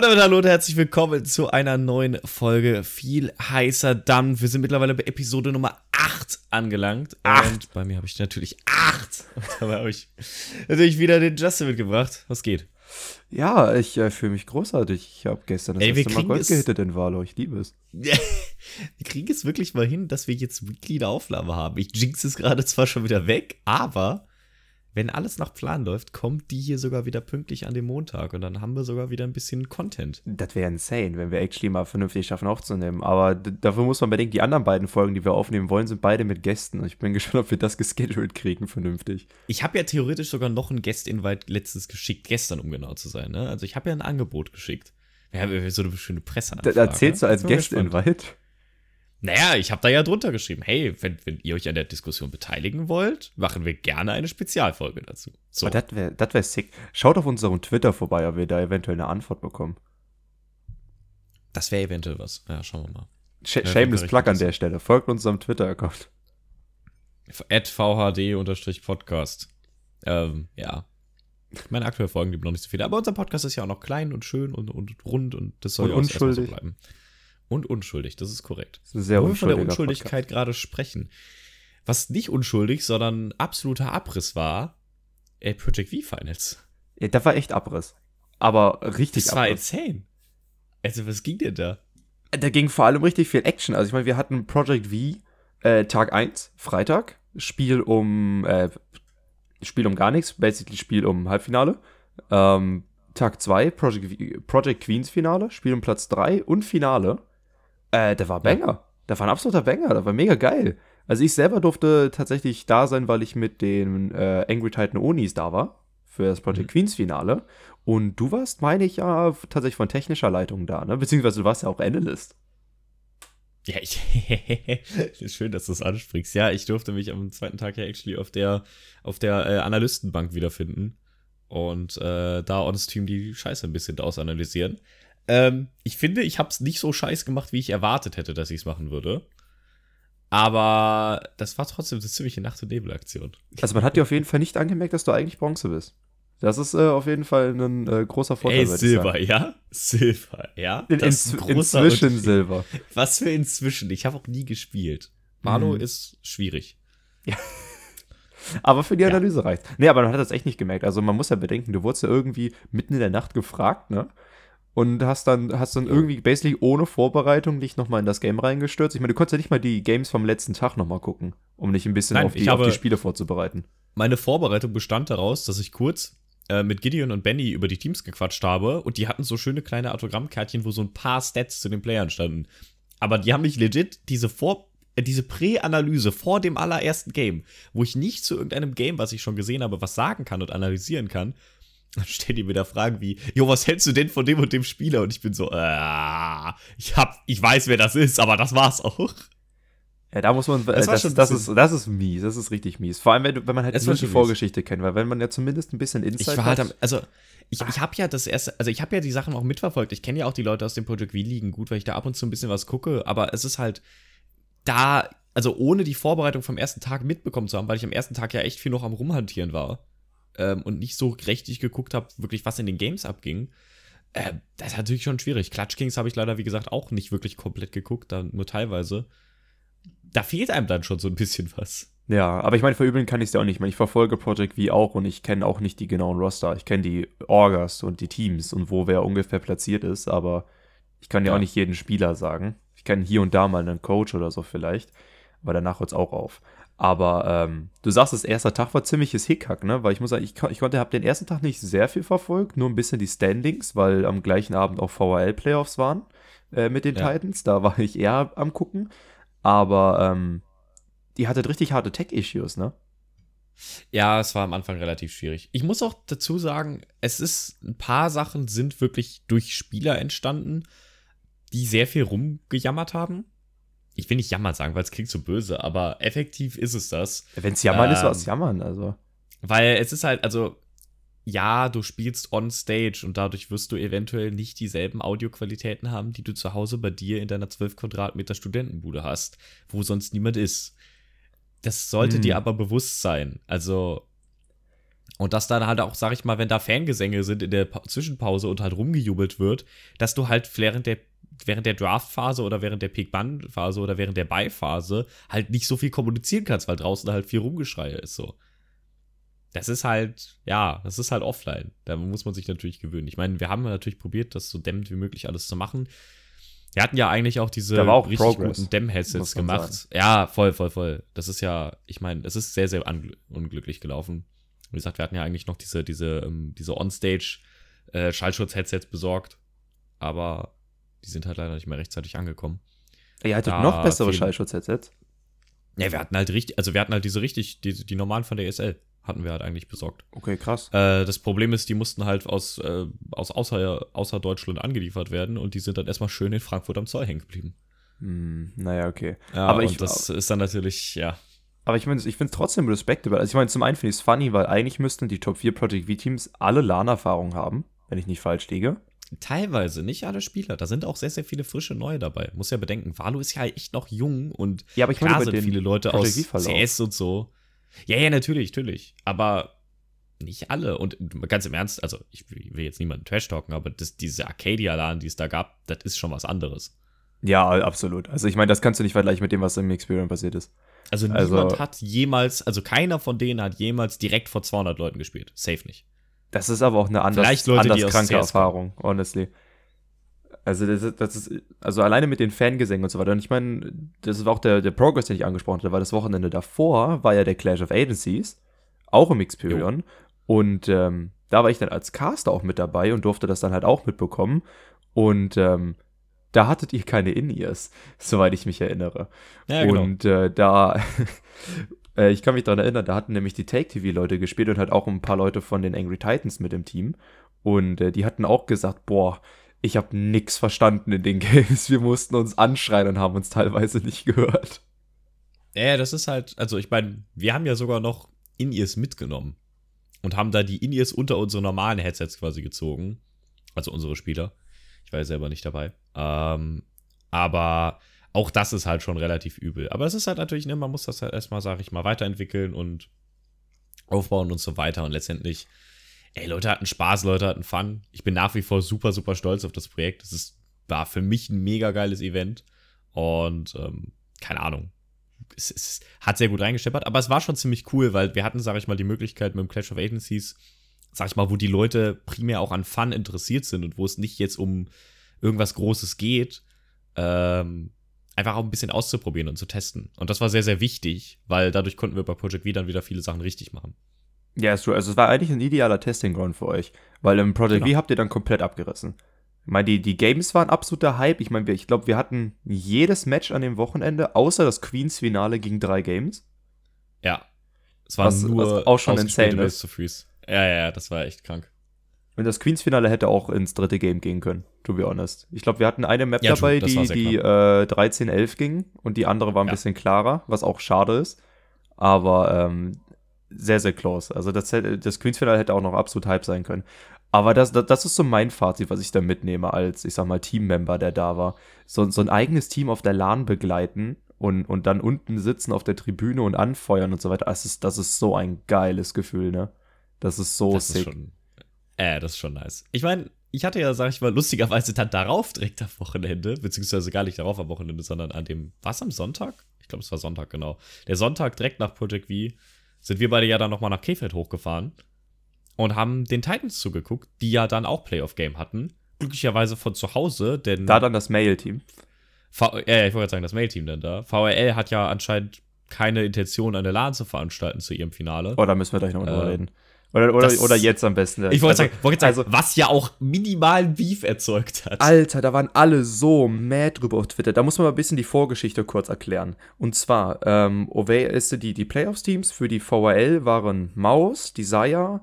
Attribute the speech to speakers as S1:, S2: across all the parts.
S1: Und damit hallo und herzlich willkommen zu einer neuen Folge viel heißer Dampf. Wir sind mittlerweile bei Episode Nummer 8 angelangt.
S2: Acht.
S1: Und bei mir habe ich natürlich 8. Und dabei habe ich natürlich wieder den Justin mitgebracht. Was geht?
S2: Ja, ich äh, fühle mich großartig. Ich habe gestern das
S1: Ey,
S2: erste Mal Gold gehittet in Valo. Ich liebe es.
S1: wir kriegen es wirklich mal hin, dass wir jetzt Weekly eine Aufnahme haben. Ich jinx es gerade zwar schon wieder weg, aber wenn alles nach Plan läuft, kommt die hier sogar wieder pünktlich an den Montag. Und dann haben wir sogar wieder ein bisschen Content.
S2: Das wäre insane, wenn wir actually mal vernünftig schaffen aufzunehmen. Aber dafür muss man bedenken, die anderen beiden Folgen, die wir aufnehmen wollen, sind beide mit Gästen. Ich bin gespannt, ob wir das gescheduled kriegen, vernünftig.
S1: Ich habe ja theoretisch sogar noch einen Guest-Invite letztens geschickt, gestern, um genau zu sein. Ne? Also ich habe ja ein Angebot geschickt. Wir haben so eine schöne Presse.
S2: Da erzählst du als Guest
S1: in
S2: Invite?
S1: Naja, ich habe da ja drunter geschrieben, hey, wenn, wenn ihr euch an der Diskussion beteiligen wollt, machen wir gerne eine Spezialfolge dazu. So,
S2: Oh, das wäre das wär sick. Schaut auf unserem Twitter vorbei, ob wir da eventuell eine Antwort bekommen.
S1: das wäre eventuell was. Ja, schauen wir mal.
S2: Sh
S1: Ja,
S2: Shameless Plug an der Stelle. Folgt unserem Twitter-Account.
S1: At VHD-Podcast. Ähm, ja. Meine aktuellen Folgen gibt noch nicht so viele, aber unser Podcast ist ja auch noch klein und schön und, und rund und das soll
S2: Und
S1: ja auch erstmal so
S2: unschuldig.
S1: bleiben. Und unschuldig, das ist korrekt.
S2: Das ist sehr
S1: Wo wir von der Unschuldigkeit gerade sprechen. Was nicht unschuldig, sondern absoluter Abriss war, äh, Project V Finals.
S2: Podcast. Ja, das war echt Abriss. Aber richtig
S1: Das war
S2: Abriss.
S1: insane. Also, was ging denn da?
S2: Da ging vor allem richtig viel Action. Also ich meine, wir hatten Project V äh, Tag 1, Freitag, Spiel um äh, Spiel um gar nichts, basically Spiel um Halbfinale. Ähm, Tag 2, Project, V- Project Queens Finale, Spiel um Platz 3 und Finale. Äh, der war Banger. Der war ein absoluter Banger, der war mega geil. Also ich selber durfte tatsächlich da sein, weil ich mit den äh, Angry Titan Onis da war für das Project
S1: Mhm.
S2: Queens Finale. Und du warst, meine ich, ja tatsächlich von technischer Leitung da, ne? Beziehungsweise du warst ja auch Analyst.
S1: Ja, ich. schön, dass du es ansprichst. Ja, ich durfte mich am zweiten Tag ja actually auf der, auf der äh, Analystenbank wiederfinden und äh, da on Stream die Scheiße ein bisschen daraus analysieren. Ähm, ich finde, ich habe es nicht so scheiß gemacht, wie ich erwartet hätte, dass ich es machen würde. Aber das war trotzdem eine ziemliche Nacht- und Nebelaktion.
S2: Also man hat dir auf jeden Fall nicht angemerkt, dass du eigentlich Bronze bist. Das ist äh, auf jeden Fall ein äh, großer Vorteil.
S1: Ey, Silber, ja? Silber, ja?
S2: In,
S1: Das ist
S2: in,
S1: ein großer
S2: inzwischen. Silber.
S1: Was für inzwischen? Ich habe auch nie gespielt. Mano
S2: Mhm.
S1: ist schwierig.
S2: Aber für die
S1: Ja.
S2: Analyse reicht. Nee, aber man hat das echt nicht gemerkt. Also man muss ja bedenken, du wurdest ja irgendwie mitten in der Nacht gefragt, ne? Und hast dann, hast dann irgendwie basically ohne Vorbereitung dich nochmal in das Game reingestürzt. Ich meine, du konntest ja nicht mal die Games vom letzten Tag nochmal gucken, um dich ein bisschen
S1: Nein,
S2: auf, die, auf die Spiele vorzubereiten.
S1: Meine Vorbereitung bestand daraus, dass ich kurz äh, mit Gideon und Benny über die Teams gequatscht habe und die hatten so schöne kleine Autogrammkärtchen, wo so ein paar Stats zu den Playern standen. Aber die haben mich legit diese Vor äh, diese Prä-Analyse vor dem allerersten Game, wo ich nicht zu irgendeinem Game, was ich schon gesehen habe, was sagen kann und analysieren kann, dann stellen die mir da Fragen wie, jo, was hältst du denn von dem und dem Spieler? Und ich bin so, äh, ich hab, ich weiß, wer das ist, aber das war's auch.
S2: Ja, da muss man,
S1: Das
S2: das,
S1: war
S2: das, das,
S1: bisschen-
S2: ist, das ist mies, das ist richtig mies. Vor allem, wenn, wenn man halt
S1: Das
S2: nur
S1: war
S2: die. Vorgeschichte kennt, weil wenn man ja zumindest ein bisschen Insight
S1: Ich war halt
S2: hat,
S1: am, also ich, ich habe ja das erste, also ich habe ja die Sachen auch mitverfolgt. Ich kenne ja auch die Leute aus dem Project V liegen gut, weil ich da ab und zu ein bisschen was gucke, aber es ist halt da, also ohne die Vorbereitung vom ersten Tag mitbekommen zu haben, weil ich am ersten Tag ja echt viel noch am Rumhantieren war ähm, und nicht so richtig geguckt habe, wirklich was in den Games abging. Äh, das ist natürlich schon schwierig. Clutch Kings habe ich leider, wie gesagt, auch nicht wirklich komplett geguckt, dann nur teilweise. Da fehlt einem dann schon so ein bisschen was.
S2: Ja, aber ich meine, verübeln kann ich es ja auch nicht. Ich, meine, ich verfolge Project V auch und ich kenne auch nicht die genauen Roster. Ich kenne die Orgas und die Teams und wo wer ungefähr platziert ist, aber ich kann ja,
S1: Ja.
S2: auch nicht jeden Spieler sagen. Ich kenne hier und da mal einen Coach oder so vielleicht, aber danach hört es auch auf. Aber ähm, du sagst, das erste Tag war ziemliches Hickhack, ne? Weil ich muss sagen, ich, ich konnte, habe den ersten Tag nicht sehr viel verfolgt, nur ein bisschen die Standings, weil am gleichen Abend auch VHL-Playoffs waren äh, mit den
S1: Ja.
S2: Titans. Da war ich eher am gucken. Aber ähm, die hatte richtig harte Tech-Issues, ne?
S1: Ja, es war am Anfang relativ schwierig. Ich muss auch dazu sagen, es ist ein paar Sachen sind wirklich durch Spieler entstanden, die sehr viel rumgejammert haben. Ich will nicht jammern sagen, weil es klingt so böse, aber effektiv ist es das.
S2: Wenn es jammern ist,
S1: Ähm,
S2: was jammern, also.
S1: Weil es ist halt, also, ja, du spielst on stage und dadurch wirst du eventuell nicht dieselben Audioqualitäten haben, die du zu Hause bei dir in deiner 12 Quadratmeter Studentenbude hast, wo sonst niemand ist. Das sollte
S2: Hm.
S1: dir aber bewusst sein. Also, Und dass dann halt auch, sag ich mal, wenn da Fangesänge sind in der pa Zwischenpause und halt rumgejubelt wird, dass du halt während der während der Draft-Phase oder während der Pick-Ban-Phase oder während der Buy-Phase halt nicht so viel kommunizieren kannst, weil draußen halt viel Rumgeschreie ist so. Das ist halt, ja, das ist halt offline. Da muss man sich natürlich gewöhnen. Ich meine, wir haben natürlich probiert, das so dämmend wie möglich alles zu machen. Wir hatten ja eigentlich auch diese
S2: auch
S1: richtig
S2: Progress,
S1: guten Dämm-Headsets gemacht.
S2: sagen.
S1: Ja, voll, voll, voll. Das ist ja, ich meine, es ist sehr, sehr unglücklich gelaufen. Wie gesagt, wir hatten ja eigentlich noch diese, diese, ähm, diese On-Stage äh, Schallschutz-Headsets besorgt, aber die sind halt leider nicht mehr rechtzeitig angekommen.
S2: Ihr hattet
S1: Da
S2: noch bessere Schallschutz-Headsets.
S1: Ja, wir hatten halt richtig, also wir hatten halt diese richtig, die, die normalen von der ESL hatten wir halt eigentlich besorgt.
S2: Okay, krass.
S1: Äh, das Problem ist, die mussten halt aus, äh, aus außer, außer Deutschland angeliefert werden und die sind dann erstmal schön in Frankfurt am Zoll hängen geblieben.
S2: Hm, naja, okay.
S1: Ja,
S2: Aber
S1: und
S2: ich-
S1: das ist dann natürlich, ja.
S2: Aber ich, finde es trotzdem respectable. Also ich meine, zum einen finde ich es funny, weil eigentlich müssten die Top 4 Project V-Teams alle LAN-Erfahrung haben, wenn ich nicht falsch liege.
S1: Teilweise, nicht alle Spieler. Da sind auch sehr, sehr viele frische Neue dabei. Muss ja bedenken, Valo ist ja echt noch jung und
S2: Ja, aber ich
S1: klar sind viele Leute aus. CS und so. Ja, ja, natürlich, natürlich. Aber nicht alle. Und ganz im Ernst, also ich will jetzt niemanden trash talken, aber das, diese Arcadia-LAN, die es da gab, das ist schon was anderes.
S2: Ja, absolut. Also ich meine, das kannst du nicht vergleichen mit dem, was im Experience passiert ist.
S1: Also
S2: Also-
S1: niemand hat jemals, also keiner von denen hat jemals direkt vor 200 Leuten gespielt. Safe nicht.
S2: Das ist aber auch eine anders,
S1: Vielleicht Leute,
S2: anders kranke Erfahrung, honestly. Also das, ist- das ist, also alleine mit den Fangesängen und so weiter. Und ich meine, das war auch der, der Progress, den ich angesprochen hatte, weil das Wochenende davor war ja der Clash of Agencies, auch im Experion. Und ähm, da war ich dann als Caster auch mit dabei und durfte das dann halt auch mitbekommen. Und ähm, da hattet ihr keine In-Ears, soweit ich mich erinnere.
S1: Ja, genau.
S2: Und äh, da, äh, ich kann mich daran erinnern, da hatten nämlich die Take-TV-Leute gespielt und halt auch ein paar Leute von den Angry Titans mit im Team. Und äh, die hatten auch gesagt, boah, ich habe nix verstanden in den Games. Wir mussten uns anschreien und haben uns teilweise nicht gehört.
S1: Ja, das ist halt, also ich meine, wir haben ja sogar noch In-Ears mitgenommen und haben da die In-Ears unter unsere normalen Headsets quasi gezogen. Also unsere Spieler. Ich war ja selber nicht dabei. Ähm, aber auch das ist halt schon relativ übel. Aber es ist halt natürlich, ne, man muss das halt erstmal, sag ich mal, weiterentwickeln und aufbauen und so weiter. Und letztendlich, ey, Leute hatten Spaß, Leute hatten Fun. Ich bin nach wie vor super, super stolz auf das Projekt. Ist, war für mich ein mega geiles Event. Und ähm, keine Ahnung, es, es hat sehr gut reingesteppert, aber es war schon ziemlich cool, weil wir hatten, sag ich mal, die Möglichkeit mit dem Clash of Agencies, sag ich mal, wo die Leute primär auch an Fun interessiert sind und wo es nicht jetzt um irgendwas Großes geht, ähm, einfach auch ein bisschen auszuprobieren und zu testen. Und das war sehr, sehr wichtig, weil dadurch konnten wir bei Project V dann wieder viele Sachen richtig machen.
S2: Ja, ist true. Also es war eigentlich ein idealer Testing Ground für euch. Weil im Project
S1: Genau.
S2: V habt ihr dann komplett abgerissen. Ich meine, die, die Games waren absoluter Hype. Ich meine, wir- ich glaube, wir hatten jedes Match an dem Wochenende, außer das Queens-Finale gegen drei Games.
S1: Ja. Es war
S2: Was-
S1: nur
S2: was auch schon insane ist.
S1: ja, ja, das war echt krank.
S2: Und das Queens-Finale hätte auch ins dritte Game gehen können, to be honest. Ich glaube, wir hatten eine Map
S1: Ja,
S2: dabei, die, die äh, 13-11 ging und die andere war ein
S1: Ja.
S2: bisschen klarer, was auch schade ist. Aber ähm, sehr, sehr close. Also das, das Queens-Finale hätte auch noch absolut Hype sein können. Aber das, das, das ist so mein Fazit, was ich da mitnehme als, ich sag mal, Teammember, der da war. So, so ein eigenes Team auf der LAN begleiten und, und dann unten sitzen auf der Tribüne und anfeuern und so weiter. Das ist, das ist so ein geiles Gefühl, ne? Das ist so
S1: das
S2: sick.
S1: ist schon. Äh, das ist schon nice. Ich meine, ich hatte ja, sag ich mal, lustigerweise dann darauf direkt am Wochenende, beziehungsweise gar nicht darauf am Wochenende, sondern an dem, was am Sonntag? Ich glaube, es war Sonntag, genau. Der Sonntag direkt nach Project V sind wir beide ja dann nochmal nach Krefeld hochgefahren und haben den Titans zugeguckt, die ja dann auch Playoff-Game hatten. Glücklicherweise von zu Hause, denn.
S2: Da dann das Mail-Team.
S1: Ja, ich wollte gerade sagen, das Mail-Team dann da. VRL hat ja anscheinend keine Intention, eine LAN zu veranstalten zu ihrem Finale.
S2: Oh, da müssen wir gleich noch drüber
S1: Äh,
S2: reden. Oder, oder,
S1: das-
S2: oder jetzt am besten.
S1: Ich wollte
S2: Also-
S1: sagen,
S2: also-
S1: was ja auch minimalen Beef erzeugt hat.
S2: Alter, da waren alle so mad drüber auf Twitter. Da muss man mal ein bisschen die Vorgeschichte kurz erklären. Und zwar, ähm, Ove ist die, die Playoffs-Teams für die VRL waren Maus, Desire,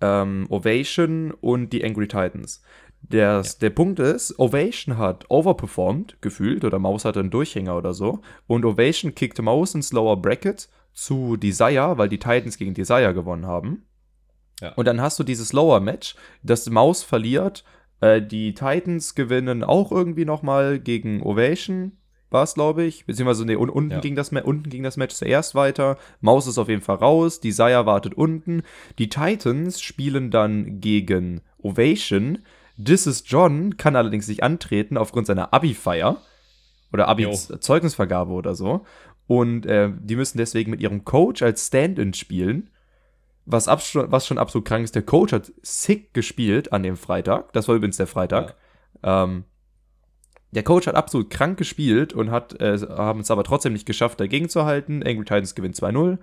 S2: ähm, Ovation und die Angry Titans. Der, der Punkt ist, Ovation hat overperformed, gefühlt, oder Maus hatte einen Durchhänger oder so. Und Ovation kickte Maus ins Lower Bracket zu Desire, weil die Titans gegen Desire gewonnen haben.
S1: Ja.
S2: Und dann hast du dieses Lower Match, das Maus verliert, äh, die Titans gewinnen auch irgendwie noch mal gegen Ovation war es, glaube ich. Beziehungsweise, nee, un unten,
S1: Ja.
S2: ging das, Ma- unten ging das Match zuerst weiter. Maus ist auf jeden Fall raus. Desire wartet unten. Die Titans spielen dann gegen Ovation. This is John kann allerdings nicht antreten aufgrund seiner Abi-Feier. Oder Abi-Zeugnisvergabe oder so. Und äh, die müssen deswegen mit ihrem Coach als Stand-in spielen. Was, was schon absolut krank ist, der Coach hat sick gespielt an dem Freitag. Das war übrigens der Freitag. Ähm, der Coach hat absolut krank gespielt und hat, äh, haben es aber trotzdem nicht geschafft, dagegen zu halten. Angry Titans gewinnt 2-0.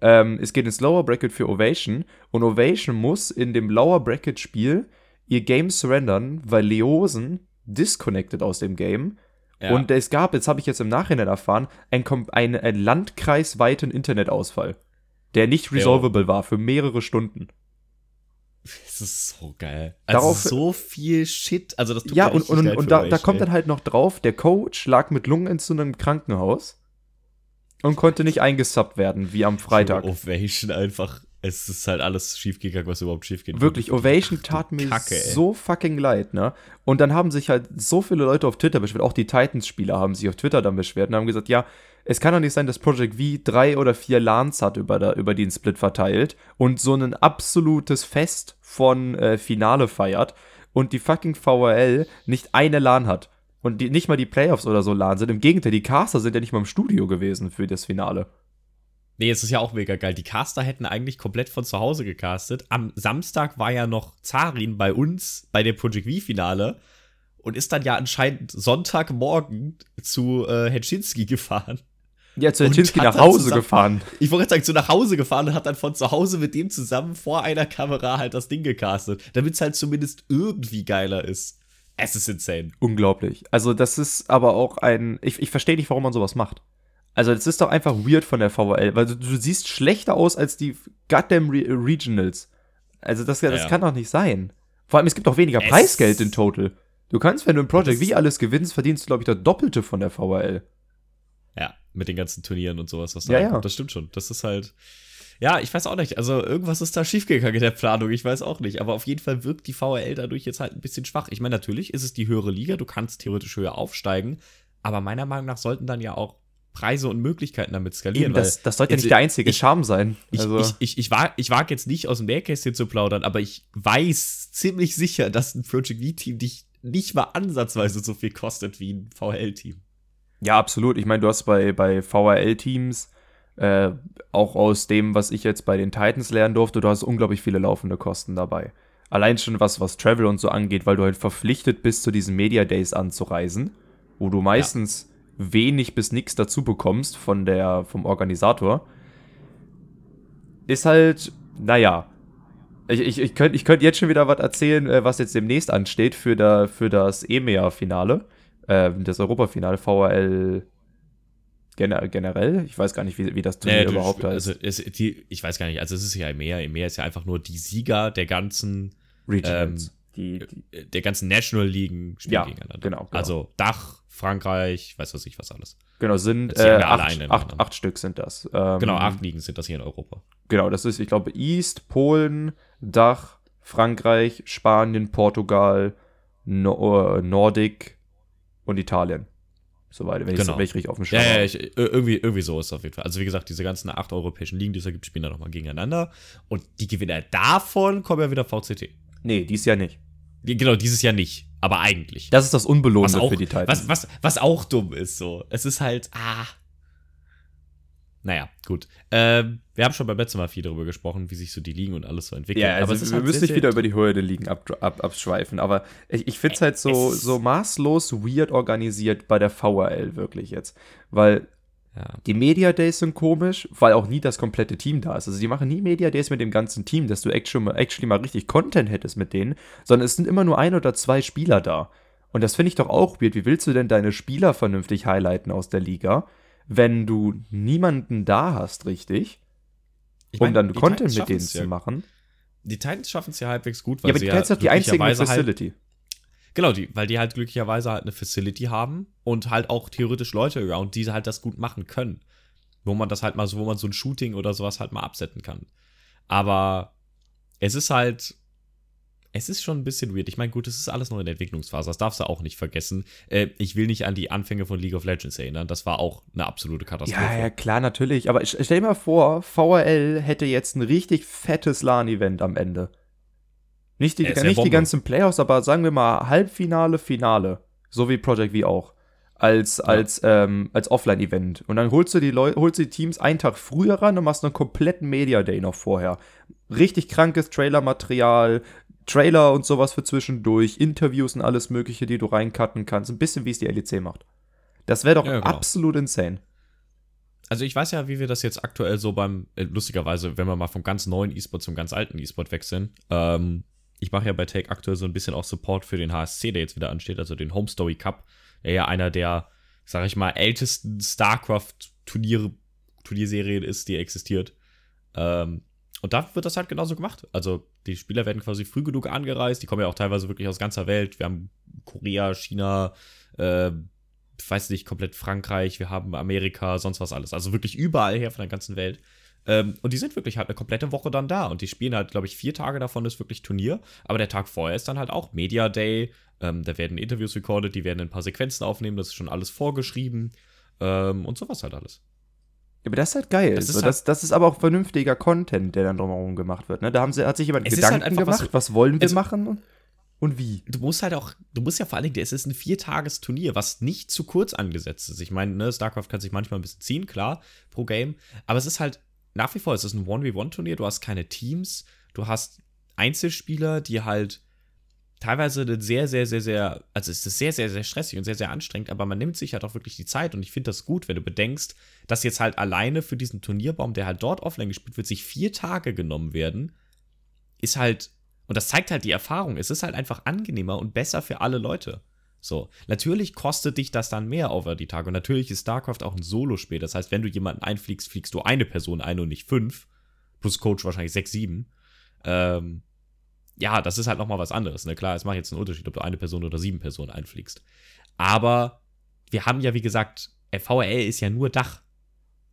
S2: Ähm, es geht ins Lower Bracket für Ovation und Ovation muss in dem Lower Bracket Spiel ihr Game surrendern, weil Leosen disconnected aus dem Game.
S1: Ja.
S2: Und es gab, jetzt habe ich jetzt im Nachhinein erfahren, ein, kom- ein, ein landkreisweiten Internetausfall, der nicht resolvable war für mehrere Stunden.
S1: Das ist so geil. Also
S2: Darauf-
S1: so viel Shit. Also das tut
S2: Ja,
S1: mir
S2: und, und, und
S1: für
S2: da,
S1: euch,
S2: da kommt
S1: ey.
S2: dann halt noch drauf, der Coach lag mit Lungenentzündung im Krankenhaus und konnte nicht eingesubbt werden, wie am Freitag.
S1: Ovation einfach. Es ist halt alles schiefgegangen, was überhaupt schief geht.
S2: Wirklich, Ovation tat mir
S1: Kacke,
S2: so fucking leid, ne? Und dann haben sich halt so viele Leute auf Twitter beschwert, auch die Titans-Spieler haben sich auf Twitter dann beschwert und haben gesagt, ja, es kann doch nicht sein, dass Project V drei oder vier LANs hat über, der, über den Split verteilt und so ein absolutes Fest von äh, Finale feiert und die fucking VRL nicht eine LAN hat. Und die, nicht mal die Playoffs oder so LAN sind. Im Gegenteil, die Caster sind ja nicht mal im Studio gewesen für das Finale.
S1: Nee, es ist ja auch mega geil. Die Caster hätten eigentlich komplett von zu Hause gecastet. Am Samstag war ja noch Zarin bei uns bei dem Project V-Finale und ist dann ja anscheinend Sonntagmorgen zu äh, Hetschinski gefahren.
S2: Ja, zu Hetschinski nach Hause
S1: zusammen-
S2: gefahren.
S1: Ich wollte sagen, zu nach Hause gefahren und hat dann von zu Hause mit dem zusammen vor einer Kamera halt das Ding gecastet, damit es halt zumindest irgendwie geiler ist. Es ist insane.
S2: Unglaublich. Also, das ist aber auch ein. Ich, ich verstehe nicht, warum man sowas macht. Also, das ist doch einfach weird von der VRL, weil du, du siehst schlechter aus als die goddamn Re Regionals. Also, das, das
S1: Ja.
S2: kann doch nicht sein. Vor allem, es gibt auch weniger
S1: Es-
S2: Preisgeld in Total. Du kannst, wenn du im Project V alles gewinnst, verdienst du, glaube ich, das Doppelte von der VRL.
S1: Ja, mit den ganzen Turnieren und sowas, was
S2: Ja,
S1: da
S2: ja.
S1: kommt. Das stimmt schon. Das ist halt. Ja, ich weiß auch nicht. Also irgendwas ist da schiefgegangen in der Planung. Ich weiß auch nicht. Aber auf jeden Fall wirkt die VRL dadurch jetzt halt ein bisschen schwach. Ich meine, natürlich ist es die höhere Liga. Du kannst theoretisch höher aufsteigen. Aber meiner Meinung nach sollten dann ja auch Preise und Möglichkeiten damit skalieren.
S2: Eben, das, das sollte ja nicht der einzige
S1: ich-
S2: Charme sein.
S1: Ich,
S2: Also,
S1: ich, ich, ich, wag, ich wag jetzt nicht aus dem Nähkästchen zu plaudern, aber ich weiß ziemlich sicher, dass ein Project V-Team dich nicht mal ansatzweise so viel kostet wie ein VHL-Team.
S2: Ja, absolut. Ich meine, du hast bei, bei VRL-Teams, äh, auch aus dem, was ich jetzt bei den Titans lernen durfte, du hast unglaublich viele laufende Kosten dabei. Allein schon was, was Travel und so angeht, weil du halt verpflichtet bist, zu diesen Media Days anzureisen, wo du meistens wenig bis nichts dazu bekommst von der, vom Organisator. Ist halt, naja. Ich, ich, ich könnte ich könnt jetzt schon wieder was erzählen, äh, was jetzt demnächst ansteht für, der, für das EMEA-Finale äh, das Europafinale VRL gener generell. Ich weiß gar nicht, wie, wie das Turnier
S1: du-
S2: überhaupt heißt.
S1: also es, die, ich weiß gar nicht, also es ist ja mehr, mehr ist ja einfach nur die Sieger der ganzen,
S2: Regionals. die, die,
S1: äh, der ganzen National Ligen spielen
S2: Ja,
S1: gegeneinander.
S2: genau, genau.
S1: Also Dach, Frankreich, weiß was ich was alles.
S2: genau, sind äh, acht, acht, acht Stück sind das. Ähm,
S1: Genau, acht Ligen sind das hier in Europa.
S2: Genau, das ist, ich glaube, East, Polen, Dach, Frankreich, Spanien, Portugal, no äh, Nordic und Italien. Soweit, wenn,
S1: Genau.
S2: ich, wenn ich richtig auf dem
S1: Ja,
S2: Schirm
S1: ja,
S2: habe.
S1: ich, ir- irgendwie, irgendwie so ist es auf jeden Fall. Also wie gesagt, diese ganzen acht europäischen Ligen, die es da gibt, spielen da nochmal gegeneinander. Und die Gewinner davon kommen ja wieder VCT.
S2: Nee, dies Jahr nicht.
S1: Genau, dieses Jahr nicht. Aber eigentlich.
S2: Das ist das Unbelohnte
S1: auch,
S2: für die Titans.
S1: was, was, was auch dumm ist so. Es ist halt, ah. Naja, gut. Ähm, wir haben schon beim letzten Mal viel darüber gesprochen, wie sich so die Ligen und alles so entwickeln.
S2: Ja, also
S1: es ist
S2: wir
S1: halt
S2: müssen nicht wieder über die Hürde liegen ab, ab, abschweifen, aber ich, ich finde es halt so, so maßlos weird organisiert bei der VRL wirklich jetzt. Weil
S1: Ja.
S2: die Media Days sind komisch, weil auch nie das komplette Team da ist. Also die machen nie Media Days mit dem ganzen Team, dass du actually, mal- actually mal richtig Content hättest mit denen, sondern es sind immer nur ein oder zwei Spieler da. Und das finde ich doch auch weird. Wie willst du denn deine Spieler vernünftig highlighten aus der Liga, wenn du niemanden da hast, richtig?
S1: Ich
S2: um
S1: mein,
S2: dann
S1: die
S2: Content
S1: Titans
S2: mit denen
S1: schaffen's
S2: zu
S1: ja.
S2: machen.
S1: Die Titans schaffen es ja halbwegs gut,
S2: Ja, aber
S1: sie
S2: die Titans sind die einzigen mit
S1: glücklicherweise halt,
S2: Facility.
S1: Genau, die, weil die halt glücklicherweise halt eine Facility haben und halt auch theoretisch Leute around, die halt das gut machen können. Wo man das halt mal so, wo man so ein Shooting oder sowas halt mal absetzen kann. Aber es ist halt, es ist schon ein bisschen weird. Ich meine, gut, es ist alles noch in der Entwicklungsphase, das darfst du auch nicht vergessen. Äh, ich will nicht an die Anfänge von League of Legends erinnern, das war auch eine absolute Katastrophe.
S2: Ja, ja, klar, natürlich. Aber stell dir mal vor, VRL hätte jetzt ein richtig fettes LAN-Event am Ende. Nicht die,
S1: Ja, ja
S2: nicht die ganzen Playoffs, aber sagen wir mal Halbfinale, Finale. So wie Project V auch. Als, als, ähm, als Offline-Event. Und dann holst du die Leute, holst du die Teams einen Tag früher ran und machst einen kompletten Media Day noch vorher. Richtig krankes Trailer-Material, Trailer und sowas für zwischendurch, Interviews und alles Mögliche, die du reincutten kannst. Ein bisschen wie es die LEC macht. Das wäre doch
S1: Ja, genau.
S2: absolut insane.
S1: Also ich weiß ja, wie wir das jetzt aktuell so beim, äh, lustigerweise, wenn wir mal vom ganz neuen E-Sport zum ganz alten E-Sport wechseln. Ähm, ich mache ja bei Take aktuell so ein bisschen auch Support für den HSC, der jetzt wieder ansteht, also den Home Story Cup, der ja einer der, sag ich mal, ältesten StarCraft-Turniere, Turnierserien ist, die existiert. Ähm, und da wird das halt genauso gemacht. Also die Spieler werden quasi früh genug angereist, die kommen ja auch teilweise wirklich aus ganzer Welt. Wir haben Korea, China, äh, weiß nicht, komplett Frankreich, wir haben Amerika, sonst was alles. Also wirklich überall her von der ganzen Welt. Ähm, und die sind wirklich halt eine komplette Woche dann da. Und die spielen halt, glaube ich, vier Tage davon ist wirklich Turnier. Aber der Tag vorher ist dann halt auch Media Day. Ähm, da werden Interviews recorded, die werden ein paar Sequenzen aufnehmen, das ist schon alles vorgeschrieben. Ähm, und sowas halt alles.
S2: Ja, aber das ist halt geil.
S1: Das ist
S2: so,
S1: halt-
S2: das, das ist aber auch vernünftiger Content, der dann drumherum gemacht wird. Ne? Da haben sie, hat sich jemand
S1: ist halt
S2: Gedanken
S1: einfach was-
S2: gemacht, was, wollen wir
S1: also-
S2: machen und, und wie.
S1: du musst halt auch, du musst ja vor allen Dingen, es ist ein Viertagesturnier, was nicht zu kurz angesetzt ist. Ich meine, ne, StarCraft kann sich manchmal ein bisschen ziehen, klar, pro Game. Aber es ist halt, nach wie vor, es ist ein 1v1-Turnier, du hast keine Teams, du hast Einzelspieler, die halt teilweise sehr, sehr, sehr, sehr, also es ist sehr, sehr, sehr stressig und sehr, sehr anstrengend, aber man nimmt sich halt auch wirklich die Zeit und ich finde das gut, wenn du bedenkst, dass jetzt halt alleine für diesen Turnierbaum, der halt dort offline gespielt wird, sich vier Tage genommen werden, ist halt, und das zeigt halt die Erfahrung, es ist halt einfach angenehmer und besser für alle Leute. So, natürlich kostet dich das dann mehr over die Tage. Und natürlich ist StarCraft auch ein Solo-Spiel. Das heißt, wenn du jemanden einfliegst, fliegst du eine Person ein und nicht fünf. Plus Coach wahrscheinlich sechs, sieben. Ähm, ja, das ist halt nochmal was anderes. Ne? Klar, es macht jetzt einen Unterschied, ob du eine Person oder sieben Personen einfliegst. Aber wir haben ja, wie gesagt, VRL ist ja nur Dach.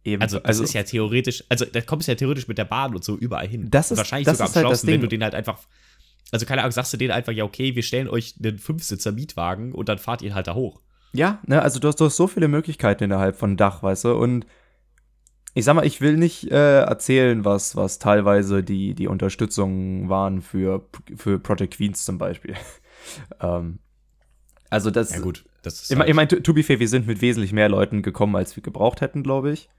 S2: Eben,
S1: Also, das ist ja theoretisch, also da kommst du ja theoretisch mit der Bahn und so überall hin.
S2: Das ist-
S1: wahrscheinlich
S2: das
S1: sogar
S2: ist
S1: am
S2: halt
S1: schlausten, wenn du den halt einfach, also keine Ahnung, sagst du denen einfach, ja, okay, wir stellen euch einen Fünfsitzer-Mietwagen und dann fahrt ihr halt da hoch.
S2: Ja, ne, also du hast, du hast so viele Möglichkeiten innerhalb von Dach, weißt du, und ich sag mal, ich will nicht äh, erzählen, was, was teilweise die, die Unterstützungen waren für, für Project Queens zum Beispiel. ähm, also das,
S1: Ja, gut, das ist.
S2: Ich,
S1: halt,
S2: ich meine, to, to be fair, wir sind mit wesentlich mehr Leuten gekommen, als wir gebraucht hätten, glaube ich.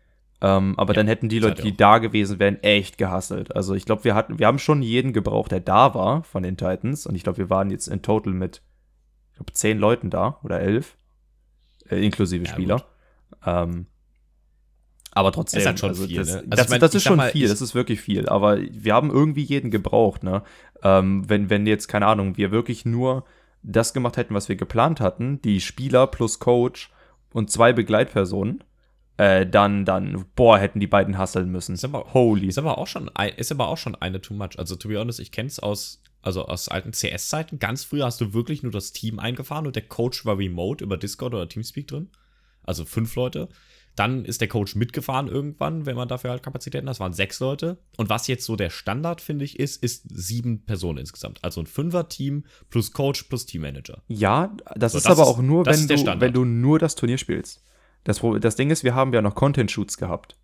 S2: Ähm, aber
S1: Ja,
S2: dann hätten die Leute, die da gewesen wären, echt gehasselt. Also ich glaube, wir hatten, wir haben schon jeden gebraucht, der da war von den Titans. Und ich glaube, wir waren jetzt in total mit, ich glaube, zehn Leuten da oder elf, äh, inklusive
S1: Ja,
S2: Spieler. Ähm, aber trotzdem,
S1: Ist halt schon
S2: also
S1: viel,
S2: das,
S1: ne? Also
S2: das,
S1: ich mein,
S2: das ist schon
S1: mal,
S2: viel, das ist wirklich viel. Aber wir haben irgendwie jeden gebraucht, ne? Ähm, wenn, wenn jetzt, keine Ahnung, wir wirklich nur das gemacht hätten, was wir geplant hatten, die Spieler plus Coach und zwei Begleitpersonen, äh, dann, dann, boah, hätten die beiden hasseln müssen.
S1: Ist aber-
S2: Holy.
S1: Ist aber auch schon, ein, ist aber auch schon eine too much. Also, to be honest, ich kenne es aus, also aus alten CS-Zeiten. Ganz früher hast du wirklich nur das Team eingefahren und der Coach war remote über Discord oder Teamspeak drin. Also fünf Leute. Dann ist der Coach mitgefahren irgendwann, wenn man dafür halt Kapazitäten hat. Das waren sechs Leute. Und was jetzt so der Standard, finde ich, ist, ist sieben Personen insgesamt. Also ein Fünfer-Team plus Coach plus Teammanager.
S2: Ja, das
S1: So,
S2: ist
S1: das
S2: aber
S1: ist-
S2: auch nur, wenn du, wenn du nur das Turnier spielst. Das, das Ding ist, wir haben ja noch Content-Shoots gehabt.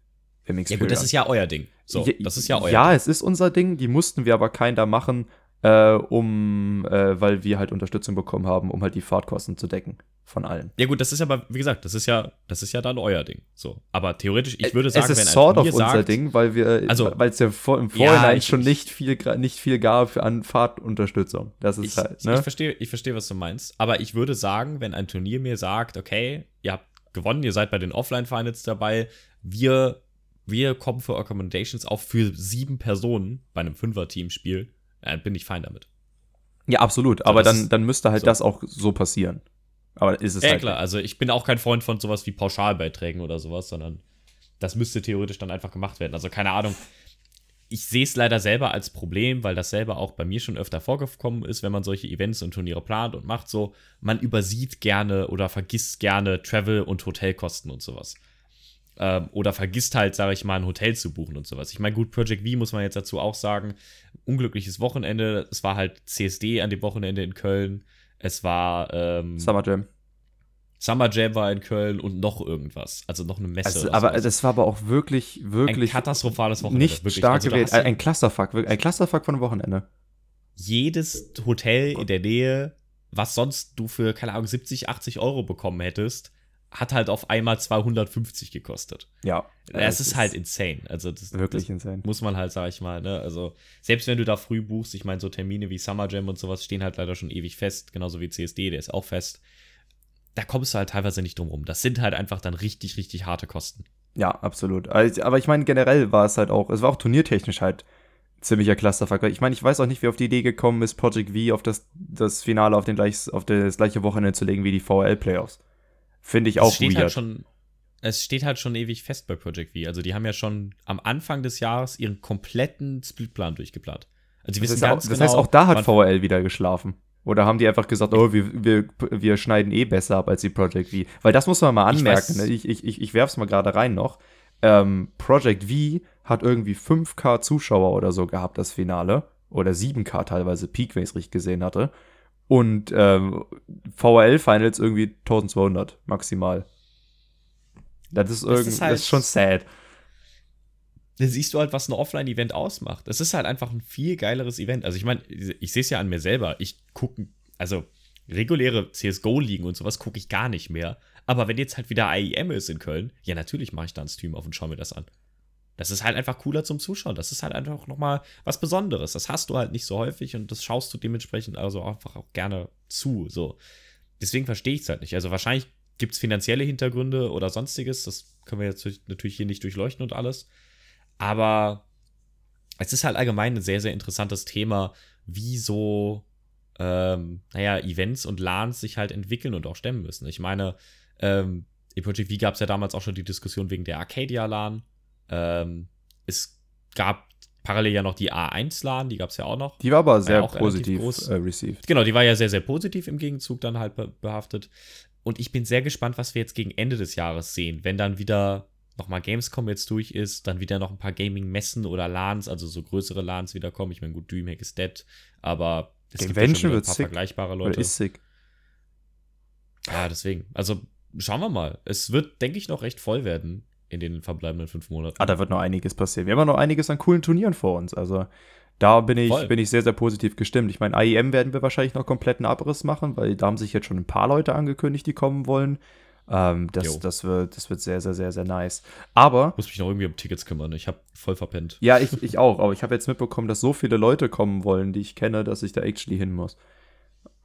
S2: Im
S1: Ja gut, das ist ja euer Ding. So,
S2: Ja,
S1: das ist ja euer
S2: Ja,
S1: Ding.
S2: es ist unser Ding, die mussten wir aber kein da machen, äh, um, äh, weil wir halt Unterstützung bekommen haben, um halt die Fahrtkosten zu decken von allen.
S1: Ja gut, das ist aber, wie gesagt, das ist ja, das ist ja dann euer Ding. So, aber theoretisch, ich würde sagen,
S2: es ist
S1: wenn
S2: sort of
S1: Turnier
S2: unser
S1: sagt,
S2: Ding, weil wir,
S1: Also-
S2: weil es ja vor, im
S1: Ja,
S2: Vorhinein
S1: ich-
S2: schon
S1: ich-
S2: nicht viel, nicht viel gab an Fahrtunterstützung. Das ist
S1: ich,
S2: halt,
S1: ich,
S2: ne?
S1: ich verstehe, ich verstehe, was du meinst. Aber ich würde sagen, wenn ein Turnier mir sagt, okay, ihr habt gewonnen, ihr seid bei den Offline-Finals dabei, wir, wir kommen für Accommodations auch für sieben Personen bei einem Fünfer-Team-Spiel, dann bin ich fein damit.
S2: ja, absolut. aber
S1: das
S2: dann, dann müsste halt
S1: so.
S2: das auch so passieren. Aber ist es
S1: Ja,
S2: halt.
S1: klar, also ich bin auch kein Freund von sowas wie Pauschalbeiträgen oder sowas, sondern das müsste theoretisch dann einfach gemacht werden. Also keine Ahnung. Ich sehe es leider selber als Problem, weil das selber auch bei mir schon öfter vorgekommen ist, wenn man solche Events und Turniere plant und macht so, man übersieht gerne oder vergisst gerne Travel- und Hotelkosten und sowas. Ähm, oder vergisst halt, sage ich mal, ein Hotel zu buchen und sowas. Ich meine, gut, Project V muss man jetzt dazu auch sagen, unglückliches Wochenende. Es war halt CSD an dem Wochenende in Köln. Es war ähm,
S2: Summer Jam.
S1: Summer Jam war in Köln und noch irgendwas. Also noch eine Messe.
S2: Also, aber sowas. das war aber auch wirklich, wirklich.
S1: Ein katastrophales Wochenende.
S2: Nicht
S1: wirklich.
S2: stark also, gewählt. Ein Clusterfuck. Ein Clusterfuck von Wochenende.
S1: Jedes Hotel in der Nähe, was sonst du für, keine Ahnung, 70, 80 Euro bekommen hättest, hat halt auf einmal 250 gekostet.
S2: Ja.
S1: Es ist, ist halt insane. Also das,
S2: wirklich
S1: das
S2: insane.
S1: Muss man halt, sag ich mal, ne? Also selbst wenn du da früh buchst, ich meine, so Termine wie Summer Jam und sowas stehen halt leider schon ewig fest, genauso wie CSD, der ist auch fest da kommst du halt teilweise nicht drum rum. Das sind halt einfach dann richtig, richtig harte Kosten.
S2: Ja, absolut. Also, aber ich meine, generell war es halt auch, es war auch turniertechnisch halt ziemlicher Clusterfuck. Ich meine, ich weiß auch nicht, wie auf die Idee gekommen ist, Project V auf das, das Finale auf, den gleich, auf das gleiche Wochenende zu legen wie die VRL-Playoffs. Finde ich auch es
S1: steht
S2: weird.
S1: Halt schon, es steht halt schon ewig fest bei Project V. Also die haben ja schon am Anfang des Jahres ihren kompletten Splitplan durchgeplant. Also die
S2: das,
S1: wissen
S2: auch,
S1: ganz
S2: das
S1: genau,
S2: heißt, auch da hat VRL wieder geschlafen. Oder haben die einfach gesagt, oh, wir, wir, wir schneiden eh besser ab als die Project V? Weil das muss man mal anmerken. Ne? Ich, ich, ich, ich werf's mal gerade rein noch. Ähm, Project V hat irgendwie 5K Zuschauer oder so gehabt, das Finale. Oder 7K teilweise, Peak, wenn ich richtig gesehen hatte. Und ähm, VRL Finals irgendwie 1200 maximal. Das ist, irgendwie, das ist, halt das ist schon sad.
S1: Da siehst du halt, was ein Offline-Event ausmacht. Es ist halt einfach ein viel geileres Event. Also ich meine, ich sehe es ja an mir selber. Ich gucke, also reguläre CSGO-Ligen und sowas gucke ich gar nicht mehr. Aber wenn jetzt halt wieder IEM ist in Köln, ja, natürlich mache ich da einen Stream auf und schaue mir das an. Das ist halt einfach cooler zum Zuschauen. Das ist halt einfach nochmal was Besonderes. Das hast du halt nicht so häufig und das schaust du dementsprechend also einfach auch gerne zu. So. Deswegen verstehe ich es halt nicht. Also wahrscheinlich gibt es finanzielle Hintergründe oder sonstiges. Das können wir jetzt natürlich hier nicht durchleuchten und alles. Aber es ist halt allgemein ein sehr, sehr interessantes Thema, wie so, ähm, naja, Events und LANs sich halt entwickeln und auch stemmen müssen. Ich meine, ähm, im Project V gab es ja damals auch schon die Diskussion wegen der Arcadia-LAN. Ähm, es gab parallel ja noch die A1-LAN, die gab es ja auch noch.
S2: Die war aber sehr war ja positiv. Äh, received.
S1: Genau, die war ja sehr, sehr positiv im Gegenzug dann halt behaftet. Und ich bin sehr gespannt, was wir jetzt gegen Ende des Jahres sehen, wenn dann wieder nochmal Gamescom jetzt durch ist, dann wieder noch ein paar Gaming-Messen oder LANs, also so größere LANs wiederkommen. Ich meine, gut, Dreamhack ist dead, aber
S2: es gibt ja
S1: ein
S2: paar
S1: sick. vergleichbare Leute.
S2: Oder ist sick.
S1: Ja, deswegen. Also schauen wir mal. Es wird, denke ich, noch recht voll werden in den verbleibenden fünf Monaten.
S2: Ah, da wird noch einiges passieren. Wir haben noch einiges an coolen Turnieren vor uns. Also da bin ich, bin ich sehr, sehr positiv gestimmt. Ich meine, IEM werden wir wahrscheinlich noch kompletten Abriss machen, weil da haben sich jetzt schon ein paar Leute angekündigt, die kommen wollen. Ähm, das, das, wird, das wird sehr, sehr, sehr, sehr nice. Aber.
S1: Ich muss mich noch irgendwie um Tickets kümmern. Ich habe voll verpennt.
S2: Ja, ich, ich auch. Aber ich habe jetzt mitbekommen, dass so viele Leute kommen wollen, die ich kenne, dass ich da actually hin muss.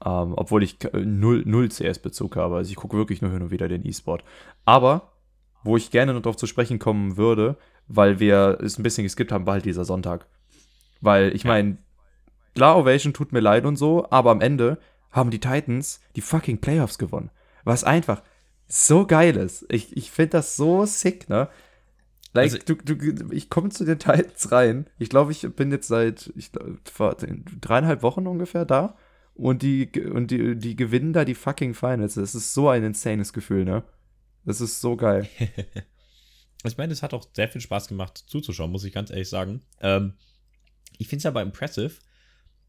S2: Ähm, obwohl ich null, null CS-Bezug habe. Also ich gucke wirklich nur hin und wieder den E-Sport. Aber, wo ich gerne noch darauf zu sprechen kommen würde, weil wir es ein bisschen geskippt haben, war halt dieser Sonntag. Weil ich meine, klar, Ovation tut mir leid und so, aber am Ende haben die Titans die fucking Playoffs gewonnen. Was einfach so geil ist. Ich, ich finde das so sick, ne? Like, also, du, du, ich komme zu den Titans rein. Ich glaube, ich bin jetzt seit ich, dreieinhalb Wochen ungefähr da. Und die, und die, die gewinnen da die fucking Finals. Das ist so ein insanes Gefühl, ne? Das ist so geil.
S1: ich meine, es hat auch sehr viel Spaß gemacht zuzuschauen, muss ich ganz ehrlich sagen. Ähm, ich finde es aber impressive,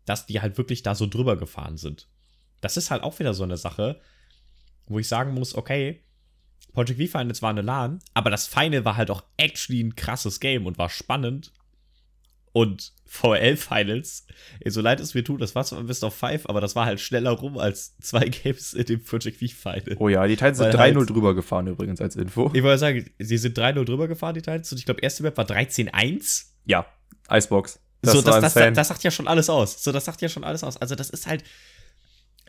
S1: dass die halt wirklich da so drüber gefahren sind. Das ist halt auch wieder so eine Sache wo ich sagen muss, okay, Project V Finals war eine LAN, aber das Final war halt auch actually ein krasses Game und war spannend. Und VL Finals, so leid es mir tut, das war zwar ein Best of Five, aber das war halt schneller rum als zwei Games in dem Project V Final.
S2: Oh ja, die Titans sind 3-0 halt, drüber gefahren übrigens als Info.
S1: Ich wollte sagen, sie sind 3-0 drüber gefahren, die Titans. Und ich glaube, erste Map war 13-1.
S2: Ja, Icebox.
S1: Das so, das, das, das, das sagt ja schon alles aus. So, das sagt ja schon alles aus. Also, das ist halt,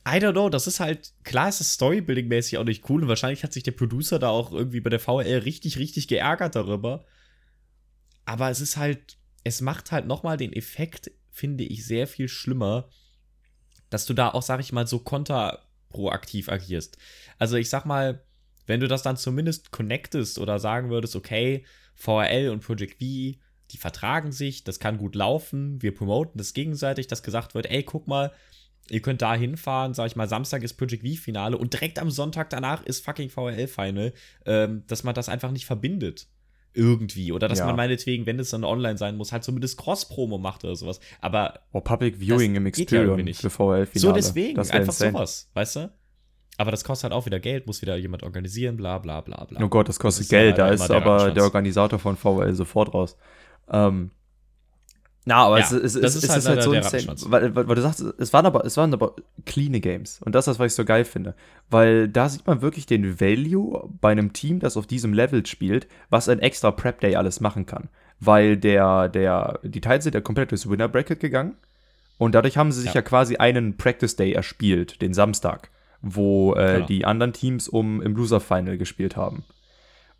S1: I don't know, das ist halt, klar ist das Storybuilding-mäßig auch nicht cool und wahrscheinlich hat sich der Producer da auch irgendwie bei der VL richtig, richtig geärgert darüber. Aber es ist halt, es macht halt nochmal den Effekt, finde ich, sehr viel schlimmer, dass du da auch, sag ich mal, so konterproaktiv agierst. Also ich sag mal, wenn du das dann zumindest connectest oder sagen würdest, okay, VRL und Project V, die vertragen sich, das kann gut laufen, wir promoten das gegenseitig, dass gesagt wird, ey, guck mal, Ihr könnt da hinfahren, sag ich mal, Samstag ist Project V-Finale und direkt am Sonntag danach ist fucking VRL-Final, ähm, dass man das einfach nicht verbindet. irgendwie. Oder dass
S2: Ja.
S1: man meinetwegen, wenn es dann online sein muss, halt zumindest Cross-Promo macht oder sowas. Aber
S2: Oh, Public Viewing im
S1: geht ja
S2: für VL-Finale.
S1: so deswegen, einfach
S2: insane.
S1: sowas, weißt du? Aber das kostet halt auch wieder Geld, muss wieder jemand organisieren, bla bla bla bla.
S2: Oh Gott, das kostet
S1: Das ist ja
S2: Geld. Da
S1: leider
S2: ist aber der Organisator von VL sofort raus. Ähm, na, aber
S1: Ja,
S2: es, es, es,
S1: ist
S2: es
S1: halt
S2: ist halt so insane, weil, weil, weil du sagst, es waren aber, es waren aber cleane Games. Und das ist das, was ich so geil finde. Weil da sieht man wirklich den Value bei einem Team, das auf diesem Level spielt, was ein extra Prep Day alles machen kann. Weil der, der, die Teils sind ja komplett durchs Winner Bracket gegangen. Und dadurch haben sie sich ja,
S1: Ja.
S2: quasi einen Practice Day erspielt, den Samstag, wo äh,
S1: Genau.
S2: die anderen Teams um im Loser Final gespielt haben.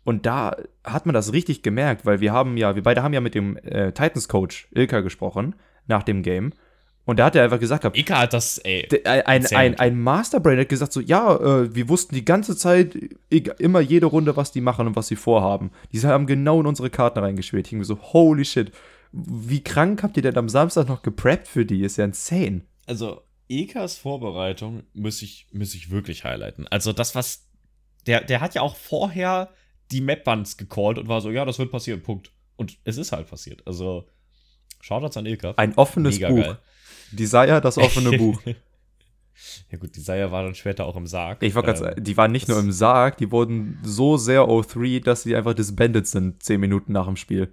S2: Und da hat man das richtig gemerkt, weil wir haben ja, wir beide haben ja mit dem äh, Titans-Coach Ilka gesprochen nach dem Game. Und da hat er einfach gesagt, gehabt,
S1: Ika hat das, ey.
S2: der- ein, ein, ein, Masterbrain hat gesagt so, ja, äh, wir wussten die ganze Zeit, immer jede Runde, was die machen und was sie vorhaben. Die haben genau in unsere Karten reingespielt. Ich mir so, holy shit, wie krank habt ihr denn am Samstag noch gepreppt für die? Ist ja insane.
S1: also Ekas Vorbereitung muss ich, muss ich wirklich highlighten. Also das, was. Der, der hat ja auch vorher die Map-Bands gecallt und war so, ja, das wird passieren, Punkt. Und es ist halt passiert. Also, Shoutouts an Ilka.
S2: Ein offenes
S1: Mega
S2: Buch.
S1: geil.
S2: Desire, das offene Buch.
S1: ja gut, die Saya war dann später auch im Sarg.
S2: Ich wollte gerade
S1: Ähm,
S2: die waren nicht nur im Sarg, die wurden so sehr O3, dass sie einfach disbanded sind, zehn Minuten nach dem Spiel.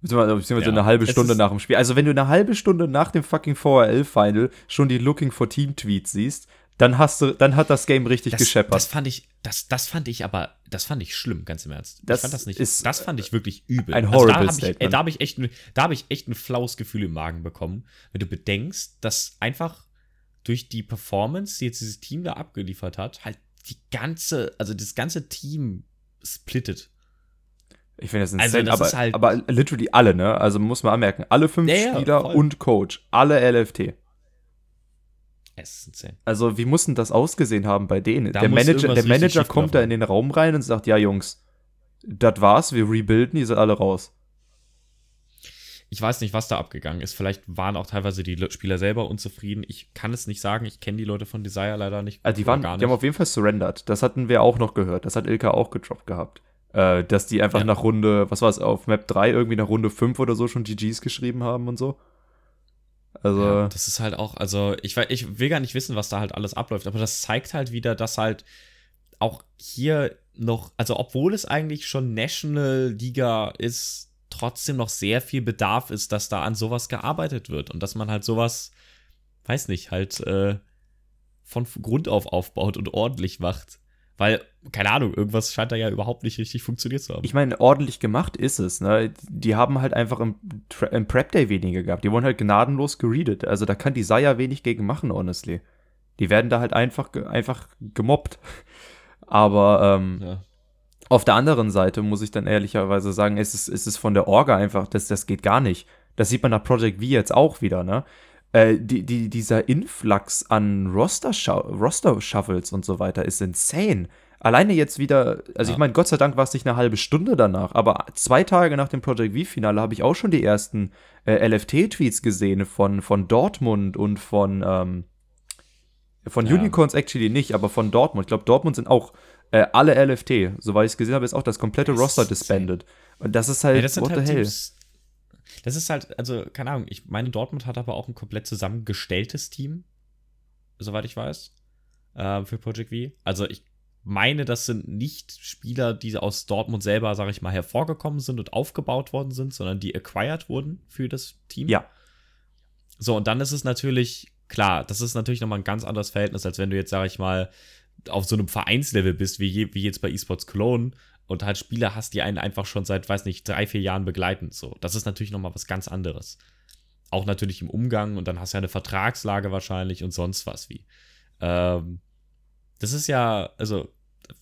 S2: Beziehungsweise beziehungsweise
S1: Ja,
S2: eine halbe Stunde nach dem Spiel. Also wenn du eine halbe Stunde nach dem fucking VRL-Final schon die Looking for Team-Tweets siehst, dann hast du, dann hat das Game richtig
S1: das,
S2: gescheppert.
S1: das fand ich, das, das fand ich aber, das fand ich schlimm, ganz im Ernst.
S2: Das
S1: ich fand das nicht,
S2: ist,
S1: das fand ich wirklich übel.
S2: ein
S1: also
S2: horrible
S1: da hab ich,
S2: Statement.
S1: da habe ich echt, ein- da habe ich echt ein flaues Gefühl im Magen bekommen, wenn du bedenkst, dass einfach durch die Performance, die jetzt dieses Team da abgeliefert hat, halt die ganze, also das ganze Team splittet.
S2: ich finde das
S1: Also
S2: insane,
S1: das
S2: aber,
S1: ist halt-
S2: aber literally alle, ne? Also muss man anmerken, alle fünf
S1: ja,
S2: Spieler
S1: voll.
S2: und Coach, alle LFT.
S1: Es ist insane.
S2: Also wie muss denn das ausgesehen haben bei denen?
S1: Da
S2: der Manager, der Manager kommt da in den Raum rein und sagt, ja Jungs, das war's, wir rebuilden, ihr seid alle raus.
S1: Ich weiß nicht, was da abgegangen ist. Vielleicht waren auch teilweise die Le- Spieler selber unzufrieden. Ich kann es nicht sagen. Ich kenne die Leute von Desire leider nicht.
S2: Also die waren,
S1: gar
S2: die haben
S1: nicht.
S2: auf jeden Fall surrendered. Das hatten wir auch noch gehört. Das hat Ilka auch gedroppt gehabt. Äh, dass die einfach
S1: Ja.
S2: nach Runde, was war es, auf Map 3 irgendwie nach Runde 5 oder so schon GGs geschrieben haben und so. Also,
S1: Ja, das ist halt auch, also ich, ich will gar nicht wissen, was da halt alles abläuft, aber das zeigt halt wieder, dass halt auch hier noch, also obwohl es eigentlich schon National Liga ist, trotzdem noch sehr viel Bedarf ist, dass da an sowas gearbeitet wird und dass man halt sowas, weiß nicht, halt äh, von Grund auf aufbaut und ordentlich macht. Weil, keine Ahnung, irgendwas scheint da ja überhaupt nicht richtig funktioniert zu haben.
S2: ich meine, ordentlich gemacht ist es, ne? Die haben halt einfach im, im Prep Day weniger gehabt. Die wurden halt gnadenlos geredet. Also da kann die Saya wenig gegen machen, honestly. Die werden da halt einfach, einfach gemobbt. Aber ähm,
S1: ja.
S2: Auf der anderen Seite muss ich dann ehrlicherweise sagen, es ist, es ist von der Orga einfach, das, das geht gar nicht. Das sieht man nach Project V jetzt auch wieder, ne? Äh, die, die, dieser Influx an Roster-Shuffles Roster und so weiter ist insane. Alleine jetzt wieder, also
S1: Ja.
S2: ich meine, Gott sei Dank war es nicht eine halbe Stunde danach, aber zwei Tage nach dem Project V-Finale habe ich auch schon die ersten äh, LFT-Tweets gesehen von, von Dortmund und von, ähm, von
S1: Ja.
S2: Unicorns actually nicht, aber von Dortmund. Ich glaube, Dortmund sind auch äh, alle LFT. Soweit ich es gesehen habe, ist auch das komplette
S1: Das
S2: Roster disbanded. Und das ist halt,
S1: Ja, das
S2: what
S1: halt
S2: the hell.
S1: Teams. Das ist halt, also, keine Ahnung, ich meine, Dortmund hat aber auch ein komplett zusammengestelltes Team, soweit ich weiß, äh, für Project V. Also, ich meine, das sind nicht Spieler, die aus Dortmund selber, sage ich mal, hervorgekommen sind und aufgebaut worden sind, sondern die acquired wurden für das Team.
S2: Ja.
S1: So, und dann ist es natürlich, klar, das ist natürlich nochmal ein ganz anderes Verhältnis, als wenn du jetzt, sage ich mal, auf so einem Vereinslevel bist, wie, je, wie jetzt bei eSports Cologne und halt Spieler hast, die einen einfach schon seit, weiß nicht, drei, vier Jahren begleiten. So, das ist natürlich nochmal was ganz anderes. Auch natürlich im Umgang und dann hast du ja eine Vertragslage wahrscheinlich und sonst was wie. Ähm, das ist ja, also,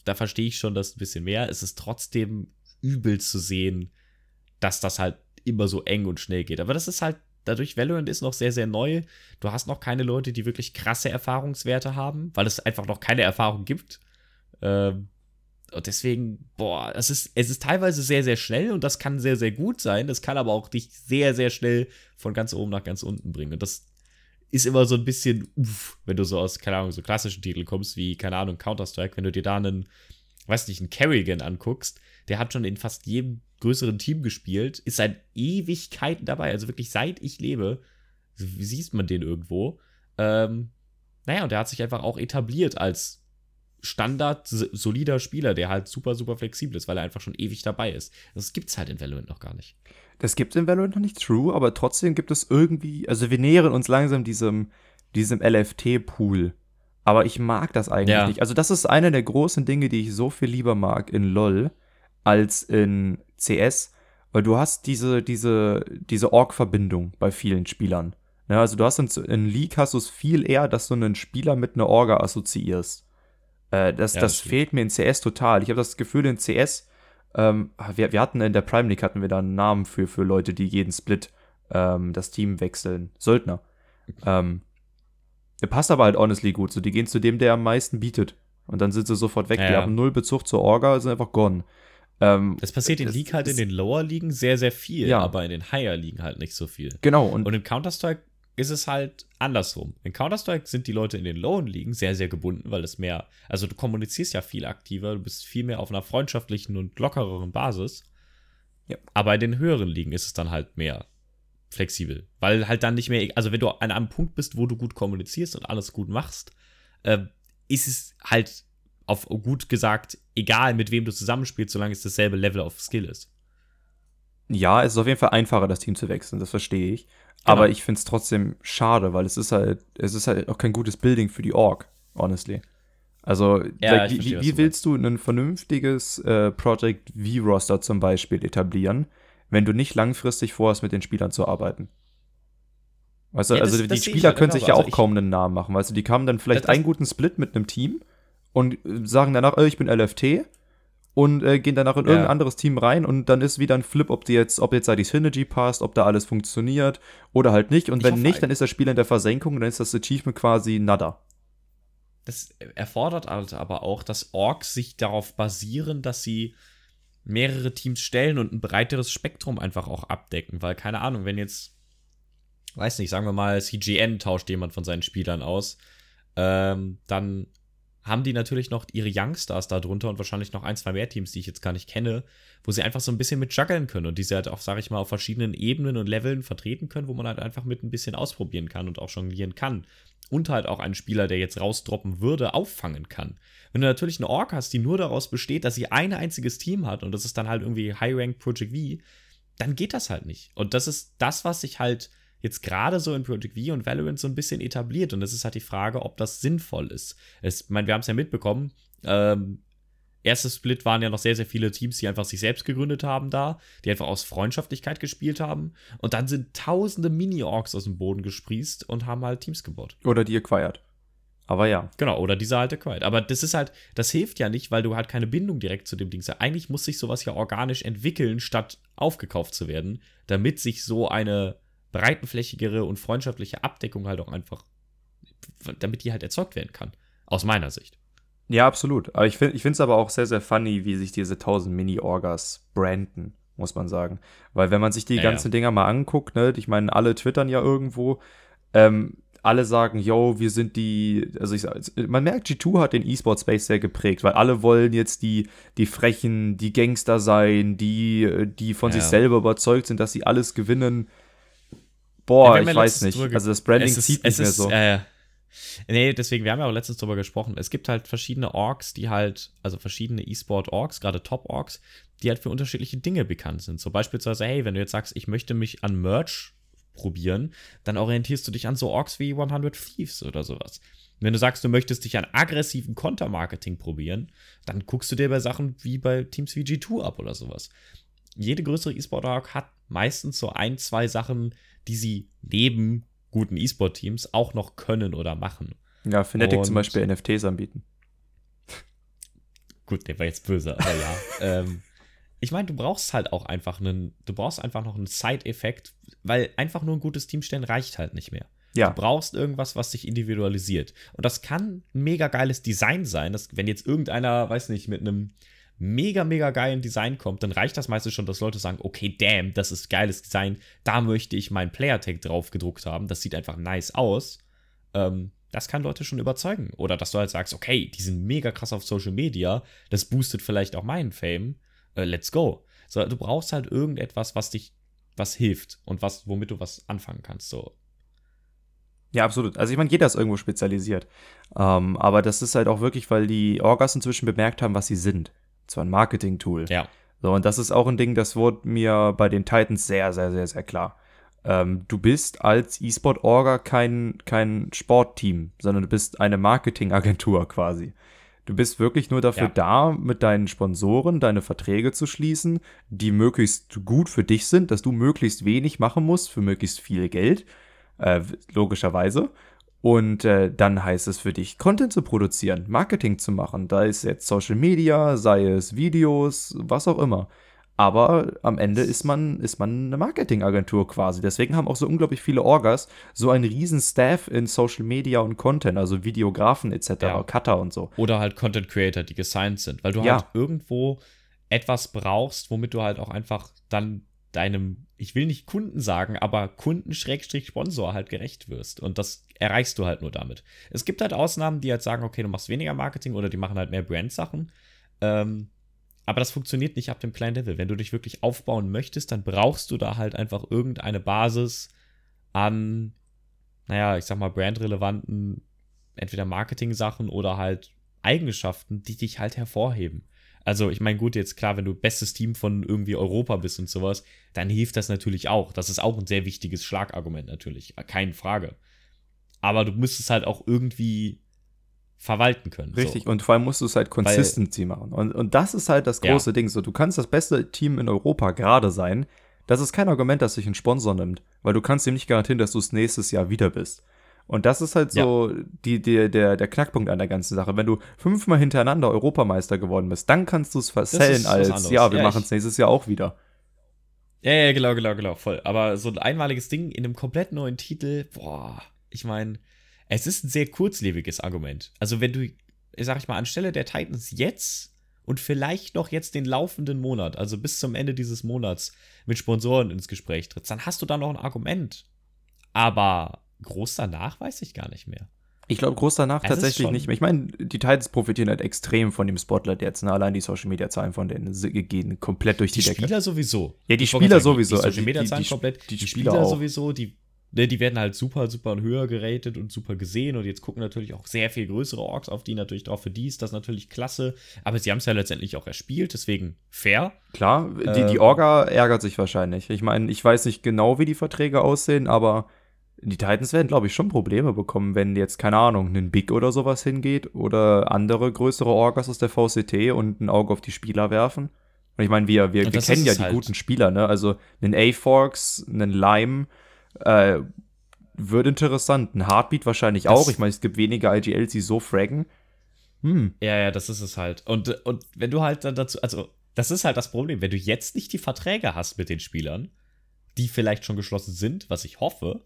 S1: da verstehe ich schon das ein bisschen mehr. Es ist trotzdem übel zu sehen, dass das halt immer so eng und schnell geht. Aber das ist halt, dadurch, Valorant ist noch sehr, sehr neu. Du hast noch keine Leute, die wirklich krasse Erfahrungswerte haben, weil es einfach noch keine Erfahrung gibt. Ähm, und deswegen, boah, es ist, es ist teilweise sehr, sehr schnell und das kann sehr, sehr gut sein. Das kann aber auch dich sehr, sehr schnell von ganz oben nach ganz unten bringen. Und das ist immer so ein bisschen, uff, wenn du so aus, keine Ahnung, so klassischen Titeln kommst, wie, keine Ahnung, Counter-Strike, wenn du dir da einen, weiß nicht, einen Kerrigan anguckst, der hat schon in fast jedem größeren Team gespielt, ist seit Ewigkeiten dabei, also wirklich seit ich lebe, siehst man den irgendwo. Ähm, naja, und der hat sich einfach auch etabliert als Standard solider Spieler, der halt super, super flexibel ist, weil er einfach schon ewig dabei ist. Das gibt's halt in Valorant noch gar nicht.
S2: Das gibt es in Valorant noch nicht, true, aber trotzdem gibt es irgendwie, also wir nähern uns langsam diesem, diesem LFT-Pool. Aber ich mag das eigentlich ja. nicht. Also, das ist einer der großen Dinge, die ich so viel lieber mag in LOL als in CS, weil du hast diese, diese, diese Org-Verbindung bei vielen Spielern. Ja, also du hast in, in League hast du es viel eher, dass du einen Spieler mit einer Orga assoziierst. Äh, das, ja, das, das fehlt mir in CS total. Ich habe das Gefühl, in CS, ähm, wir, wir hatten in der Prime League hatten wir da einen Namen für, für Leute, die jeden Split ähm, das Team wechseln. Söldner. Ähm, der passt aber halt honestly gut. So, die gehen zu dem, der am meisten bietet. Und dann sind sie sofort weg. Ja, die haben null Bezug zur Orga, sind einfach gone.
S1: Ähm, das passiert in League halt in den Lower-Ligen sehr, sehr viel, ja. aber in den Higher-Ligen halt nicht so viel.
S2: Genau.
S1: Und, und in Counter-Strike ist es halt andersrum. In Counter-Strike sind die Leute in den lowen Ligen sehr, sehr gebunden, weil es mehr, also du kommunizierst ja viel aktiver, du bist viel mehr auf einer freundschaftlichen und lockereren Basis. Ja. Aber in den höheren Ligen ist es dann halt mehr flexibel, weil halt dann nicht mehr, also wenn du an einem Punkt bist, wo du gut kommunizierst und alles gut machst, äh, ist es halt auf gut gesagt egal, mit wem du zusammenspielst, solange es dasselbe Level of Skill ist.
S2: Ja, es ist auf jeden Fall einfacher, das Team zu wechseln, das verstehe ich. Genau. Aber ich finde es trotzdem schade, weil es ist halt, es ist halt auch kein gutes Building für die Org, honestly. Also, ja, like, wie, verstehe, wie willst du ein vernünftiges äh, Project V-Roster zum Beispiel etablieren, wenn du nicht langfristig vorhast, mit den Spielern zu arbeiten? Weißt du, ja, also das, die Spieler können sich ja also auch kaum einen Namen machen, weißt du, die haben dann vielleicht einen guten Split mit einem Team und äh, sagen danach, oh, ich bin LFT und äh, gehen danach in ja. irgendein anderes Team rein und dann ist wieder ein Flip, ob die jetzt, ob jetzt da die Synergy passt, ob da alles funktioniert oder halt nicht. Und ich wenn nicht, dann ist das Spiel in der Versenkung und dann ist das Achievement quasi nada.
S1: Das erfordert also aber auch, dass Orks sich darauf basieren, dass sie mehrere Teams stellen und ein breiteres Spektrum einfach auch abdecken. Weil, keine Ahnung, wenn jetzt, weiß nicht, sagen wir mal, CGN tauscht jemand von seinen Spielern aus, ähm, dann haben die natürlich noch ihre Youngstars da drunter und wahrscheinlich noch ein, zwei mehr Teams, die ich jetzt gar nicht kenne, wo sie einfach so ein bisschen mit juggeln können und die sie halt auch, sag ich mal, auf verschiedenen Ebenen und Leveln vertreten können, wo man halt einfach mit ein bisschen ausprobieren kann und auch jonglieren kann. Und halt auch einen Spieler, der jetzt rausdroppen würde, auffangen kann. Wenn du natürlich eine Ork hast, die nur daraus besteht, dass sie ein einziges Team hat und das ist dann halt irgendwie High Rank Project V, dann geht das halt nicht. Und das ist das, was sich halt jetzt gerade so in Project V und Valorant so ein bisschen etabliert. Und es ist halt die Frage, ob das sinnvoll ist. Es, ich meine, wir haben es ja mitbekommen. Ähm, erstes Split waren ja noch sehr, sehr viele Teams, die einfach sich selbst gegründet haben da, die einfach aus Freundschaftlichkeit gespielt haben. Und dann sind tausende Mini-Orks aus dem Boden gesprießt und haben halt Teams gebaut.
S2: Oder die acquired. Aber ja.
S1: Genau, oder diese alte acquired. Aber das ist halt, das hilft ja nicht, weil du halt keine Bindung direkt zu dem Ding hast. Eigentlich muss sich sowas ja organisch entwickeln, statt aufgekauft zu werden, damit sich so eine breitenflächigere und freundschaftliche Abdeckung halt auch einfach, damit die halt erzeugt werden kann. Aus meiner Sicht.
S2: Ja, absolut. Aber ich finde es aber auch sehr, sehr funny, wie sich diese 1000 Mini-Orgas branden, muss man sagen. Weil wenn man sich die ja, ganzen ja. Dinger mal anguckt, ne, ich meine, alle twittern ja irgendwo, ähm, alle sagen, yo, wir sind die, also ich man merkt, G2 hat den E-Sport-Space sehr geprägt, weil alle wollen jetzt die, die Frechen, die Gangster sein, die, die von ja. sich selber überzeugt sind, dass sie alles gewinnen. Boah, ja, ich weiß nicht. Also das Branding ist, zieht nicht mehr so.
S1: Äh, nee, deswegen, wir haben ja auch letztens drüber gesprochen. Es gibt halt verschiedene Orks, die halt, also verschiedene E-Sport-Orks, gerade Top-Orks, die halt für unterschiedliche Dinge bekannt sind. So beispielsweise, hey, wenn du jetzt sagst, ich möchte mich an Merch probieren, dann orientierst du dich an so Orks wie 100 Thieves oder sowas. Wenn du sagst, du möchtest dich an aggressiven Kontermarketing probieren, dann guckst du dir bei Sachen wie bei Teams wie G2 ab oder sowas. Jede größere E-Sport-Org hat meistens so ein, zwei Sachen, die sie neben guten E-Sport-Teams auch noch können oder machen.
S2: Ja, Fnatic Und, zum Beispiel NFTs anbieten.
S1: Gut, der war jetzt böse, aber ja. ähm, ich meine, du brauchst halt auch einfach einen, du brauchst einfach noch einen Side-Effekt, weil einfach nur ein gutes Team stellen reicht halt nicht mehr. Ja. Du brauchst irgendwas, was sich individualisiert. Und das kann ein mega geiles Design sein, dass, wenn jetzt irgendeiner, weiß nicht, mit einem mega, mega geilen Design kommt, dann reicht das meistens schon, dass Leute sagen, okay, damn, das ist geiles Design, da möchte ich meinen Player-Tag drauf gedruckt haben, das sieht einfach nice aus. Ähm, das kann Leute schon überzeugen. Oder dass du halt sagst, okay, die sind mega krass auf Social Media, das boostet vielleicht auch meinen Fame, äh, let's go. So, du brauchst halt irgendetwas, was dich, was hilft und was, womit du was anfangen kannst. So.
S2: Ja, absolut. Also ich meine, jeder ist irgendwo spezialisiert. Ähm, aber das ist halt auch wirklich, weil die Orgas inzwischen bemerkt haben, was sie sind. Zwar ein Marketing-Tool.
S1: Ja.
S2: So, und das ist auch ein Ding, das wurde mir bei den Titans sehr, sehr, sehr, sehr klar. Ähm, du bist als E-Sport-Orga kein, kein Sportteam, sondern du bist eine Marketingagentur quasi. Du bist wirklich nur dafür ja. da, mit deinen Sponsoren deine Verträge zu schließen, die möglichst gut für dich sind, dass du möglichst wenig machen musst für möglichst viel Geld, äh, logischerweise. Und äh, dann heißt es für dich, Content zu produzieren, Marketing zu machen. Da ist jetzt Social Media, sei es Videos, was auch immer. Aber am Ende ist man, ist man eine Marketingagentur quasi. Deswegen haben auch so unglaublich viele Orgas so einen riesen Staff in Social Media und Content, also Videografen etc., ja. Cutter und so.
S1: Oder halt Content Creator, die gesigned sind, weil du ja. halt irgendwo etwas brauchst, womit du halt auch einfach dann deinem, ich will nicht Kunden sagen, aber Kunden-Sponsor halt gerecht wirst. Und das erreichst du halt nur damit. Es gibt halt Ausnahmen, die halt sagen, okay, du machst weniger Marketing oder die machen halt mehr Brand-Sachen. Ähm, aber das funktioniert nicht ab dem kleinen Level. Wenn du dich wirklich aufbauen möchtest, dann brauchst du da halt einfach irgendeine Basis an, naja, ich sag mal, brandrelevanten, entweder Marketing-Sachen oder halt Eigenschaften, die dich halt hervorheben. Also, ich meine, gut, jetzt klar, wenn du bestes Team von irgendwie Europa bist und sowas, dann hilft das natürlich auch. Das ist auch ein sehr wichtiges Schlagargument natürlich, keine Frage. Aber du müsstest halt auch irgendwie verwalten können.
S2: Richtig, so. und vor allem musst du es halt Consistency machen. Und, und das ist halt das große ja. Ding. So, du kannst das beste Team in Europa gerade sein. Das ist kein Argument, dass sich ein Sponsor nimmt, weil du kannst ihm nicht garantieren, dass du es nächstes Jahr wieder bist. Und das ist halt so ja. die, die, der, der Knackpunkt an der ganzen Sache. Wenn du fünfmal hintereinander Europameister geworden bist, dann kannst du es versellen als, ja, wir ja, machen es nächstes Jahr auch wieder.
S1: Ja, ja, genau, genau, genau, voll. Aber so ein einmaliges Ding in einem komplett neuen Titel, boah, ich meine, es ist ein sehr kurzlebiges Argument. Also wenn du, sag ich mal, anstelle der Titans jetzt und vielleicht noch jetzt den laufenden Monat, also bis zum Ende dieses Monats mit Sponsoren ins Gespräch trittst, dann hast du da noch ein Argument. Aber groß danach weiß ich gar nicht mehr.
S2: Ich glaube, groß danach es tatsächlich nicht mehr. Ich meine, die Titans profitieren halt extrem von dem Spotlight jetzt. Ne? Allein die Social Media Zahlen von denen gehen komplett durch die, die Decke.
S1: Die Spieler sowieso.
S2: Ja, die Spieler sowieso.
S1: Die, die Social Media Zahlen komplett. Die, die Spieler, Spieler sowieso. Die ne, die werden halt super, super höher geratet und super gesehen. Und jetzt gucken natürlich auch sehr viel größere Orks auf die natürlich drauf. Für die ist das natürlich klasse. Aber sie haben es ja letztendlich auch erspielt, deswegen fair.
S2: Klar, die, die ähm, Orga ärgert sich wahrscheinlich. Ich meine, ich weiß nicht genau, wie die Verträge aussehen, aber die Titans werden, glaube ich, schon Probleme bekommen, wenn jetzt, keine Ahnung, ein Big oder sowas hingeht oder andere größere Orgas aus der VCT und ein Auge auf die Spieler werfen. Und ich meine, wir, wir, wir kennen ja die halt. guten Spieler, ne? Also einen A-Forks, einen Lime, äh, wird interessant. Ein Heartbeat wahrscheinlich das auch. Ich meine, es gibt weniger IGLs, die so fraggen.
S1: Hm. Ja, ja, das ist es halt. Und, und wenn du halt dann dazu, also, das ist halt das Problem, wenn du jetzt nicht die Verträge hast mit den Spielern, die vielleicht schon geschlossen sind, was ich hoffe,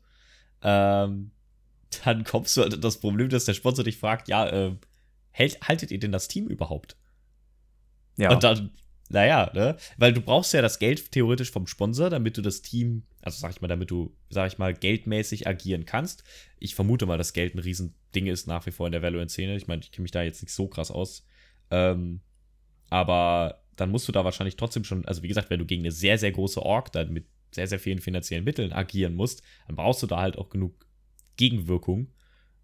S1: ähm, dann kommst du halt das Problem, dass der Sponsor dich fragt, ja, äh, hält, haltet ihr denn das Team überhaupt? Ja. Und dann naja, ne? Weil du brauchst ja das Geld theoretisch vom Sponsor, damit du das Team, also sag ich mal, damit du, sag ich mal, geldmäßig agieren kannst. Ich vermute mal, dass Geld ein Riesending ist nach wie vor in der Valorant-Szene. Ich meine, ich kenne mich da jetzt nicht so krass aus. Ähm, aber dann musst du da wahrscheinlich trotzdem schon, also wie gesagt, wenn du gegen eine sehr, sehr große Org dann mit sehr, sehr vielen finanziellen Mitteln agieren musst, dann brauchst du da halt auch genug Gegenwirkung.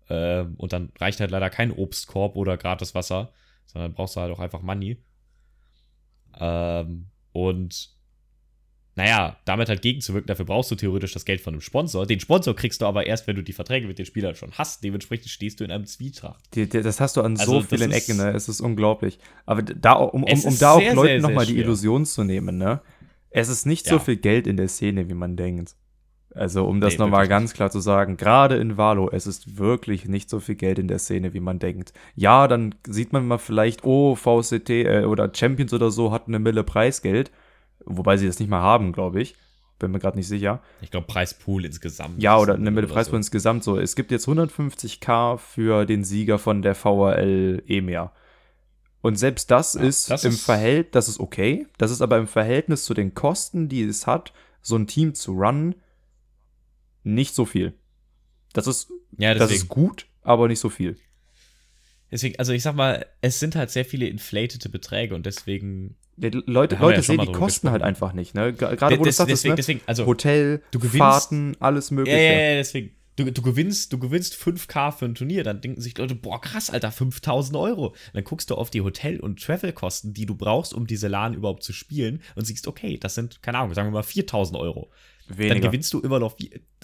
S1: Ähm, und dann reicht halt leider kein Obstkorb oder gratis Wasser, sondern brauchst du halt auch einfach Money. Ähm, und naja, damit halt gegenzuwirken, dafür brauchst du theoretisch das Geld von einem Sponsor. Den Sponsor kriegst du aber erst, wenn du die Verträge mit den Spielern schon hast. Dementsprechend stehst du in einem Zwietracht.
S2: Das hast du an also, so vielen Ecken, ne? Es ist unglaublich. Aber da, um, um, um da auch Leuten nochmal die Illusion zu nehmen, ne? Es ist nicht ja. so viel Geld in der Szene, wie man denkt. Also, um das nee, nochmal ganz klar zu sagen, gerade in Valo, es ist wirklich nicht so viel Geld in der Szene, wie man denkt. Ja, dann sieht man mal vielleicht, oh, VCT äh, oder Champions oder so hat eine Mille Preisgeld, wobei sie das nicht mal haben, glaube ich. Bin mir gerade nicht sicher.
S1: Ich glaube, Preispool insgesamt.
S2: Ja, oder eine Mille Preispool so. insgesamt so. Es gibt jetzt 150k für den Sieger von der VRL EMEA. Und selbst das ja, ist das im Verhältnis, das ist okay. Das ist aber im Verhältnis zu den Kosten, die es hat, so ein Team zu runnen, nicht so viel. Das ist, ja, das ist gut, aber nicht so viel.
S1: Deswegen, also ich sag mal, es sind halt sehr viele inflatete Beträge und deswegen.
S2: Ja, Leute, Leute
S1: ja
S2: sehen die Kosten
S1: gesprochen.
S2: halt einfach nicht, ne? Gerade wo du
S1: Des-
S2: sagtest,
S1: deswegen,
S2: ne?
S1: deswegen, also
S2: Hotel,
S1: du
S2: Fahrten, alles
S1: Ja,
S2: mögliche.
S1: ja, ja, deswegen. Du, du, gewinnst, du gewinnst 5K für ein Turnier, dann denken sich Leute, boah, krass, Alter, 5000 Euro. Dann guckst du auf die Hotel- und Travel-Kosten, die du brauchst, um diese LAN überhaupt zu spielen und siehst, okay, das sind, keine Ahnung, sagen wir mal 4000 Euro. Dann
S2: Weniger.
S1: gewinnst du immer noch,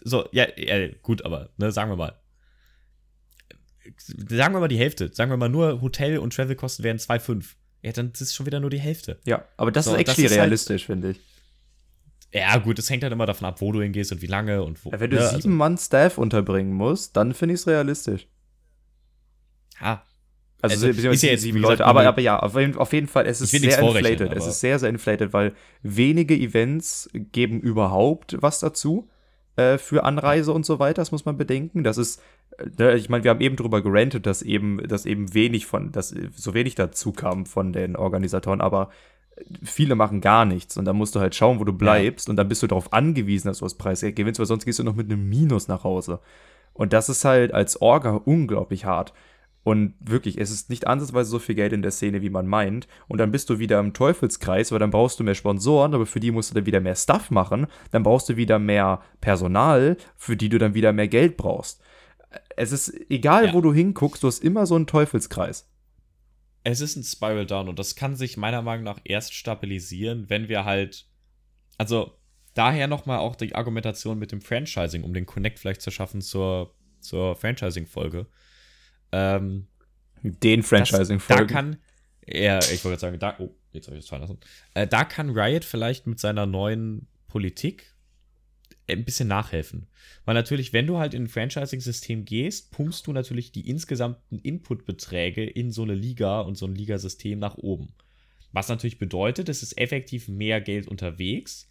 S1: so, ja, ja gut, aber, ne, sagen wir mal. Sagen wir mal die Hälfte. Sagen wir mal nur Hotel- und Travel-Kosten wären 2,5. Ja, dann ist es schon wieder nur die Hälfte.
S2: Ja, aber das
S1: So,
S2: ist
S1: das
S2: actually
S1: ist halt-
S2: realistisch, finde ich.
S1: Ja, gut, es hängt halt immer davon ab, wo du hingehst und wie lange und wo.
S2: Ja, wenn du
S1: ne,
S2: sieben
S1: also,
S2: Mann Staff unterbringen musst, dann finde ich es realistisch.
S1: ja,
S2: Also,
S1: Also, ist ja jetzt,
S2: sieben
S1: gesagt,
S2: Leute. Aber, aber ja, auf jeden, auf jeden Fall, es ist sehr inflated. Es ist sehr, sehr inflated, weil wenige Events geben überhaupt was dazu äh, für Anreise und so weiter. Das muss man bedenken. Das ist, äh, ne, ich meine, wir haben eben drüber gerantet, dass eben, dass eben wenig von, dass so wenig dazu kam von den Organisatoren, aber viele machen gar nichts und dann musst du halt schauen, wo du bleibst und dann bist du darauf angewiesen, dass du das Preisgeld gewinnst, weil sonst gehst du noch mit einem Minus nach Hause. Und das ist halt als Orga unglaublich hart. Und wirklich, es ist nicht ansatzweise so viel Geld in der Szene, wie man meint. Und dann bist du wieder im Teufelskreis, weil dann brauchst du mehr Sponsoren, aber für die musst du dann wieder mehr Stuff machen. Dann brauchst du wieder mehr Personal, für die du dann wieder mehr Geld brauchst. Es ist egal,
S1: Ja.
S2: wo du hinguckst, du hast immer so einen Teufelskreis.
S1: Es ist ein Spiral Down und das kann sich meiner Meinung nach erst stabilisieren, wenn wir halt. Also, daher nochmal auch die Argumentation mit dem Franchising, um den Connect vielleicht zu schaffen zur, zur Franchising-Folge. Ähm,
S2: Den
S1: Das-
S2: Franchising
S1: Da kann, ja, ich wollte sagen, da, oh, jetzt habe ich das fallen lassen. Äh, da kann Riot vielleicht mit seiner neuen Politik ein bisschen nachhelfen. Weil natürlich, wenn du halt in ein Franchising-System gehst, pumpst du natürlich die insgesamten Inputbeträge in so eine Liga und so ein Ligasystem nach oben. Was natürlich bedeutet, es ist effektiv mehr Geld unterwegs.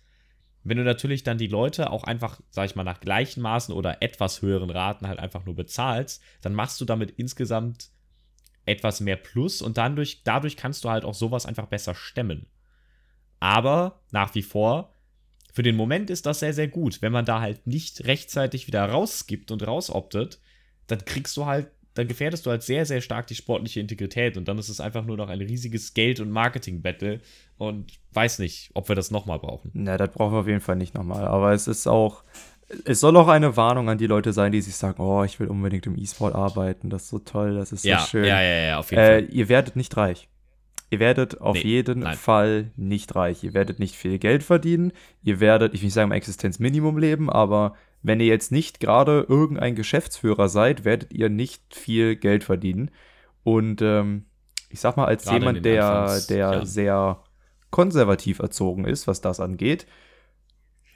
S1: Wenn du natürlich dann die Leute auch einfach, sag ich mal, nach gleichen Maßen oder etwas höheren Raten halt einfach nur bezahlst, dann machst du damit insgesamt etwas mehr Plus und dadurch, dadurch kannst du halt auch sowas einfach besser stemmen. Aber nach wie vor, für den Moment ist das sehr, sehr gut. Wenn man da halt nicht rechtzeitig wieder rausgibt und rausoptet, dann kriegst du halt, dann gefährdest du halt sehr, sehr stark die sportliche Integrität und dann ist es einfach nur noch ein riesiges Geld- und Marketing-Battle und weiß nicht, ob wir das nochmal brauchen.
S2: Na, das brauchen wir auf jeden Fall nicht nochmal. Aber es ist auch, es soll auch eine Warnung an die Leute sein, die sich sagen, oh, ich will unbedingt im E-Sport arbeiten, das ist so toll, das ist so
S1: ja,
S2: schön.
S1: ja, ja, ja, auf jeden
S2: Äh,
S1: Fall.
S2: ihr werdet nicht reich. Ihr werdet auf
S1: Nee,
S2: jeden
S1: nein.
S2: Fall nicht reich. Ihr werdet nicht viel Geld verdienen. Ihr werdet, ich will nicht sagen, im Existenzminimum leben, aber wenn ihr jetzt nicht gerade irgendein Geschäftsführer seid, werdet ihr nicht viel Geld verdienen. Und ähm, ich sag mal, als
S1: Gerade
S2: jemand, der, der
S1: Jahren.
S2: sehr konservativ erzogen ist, was das angeht,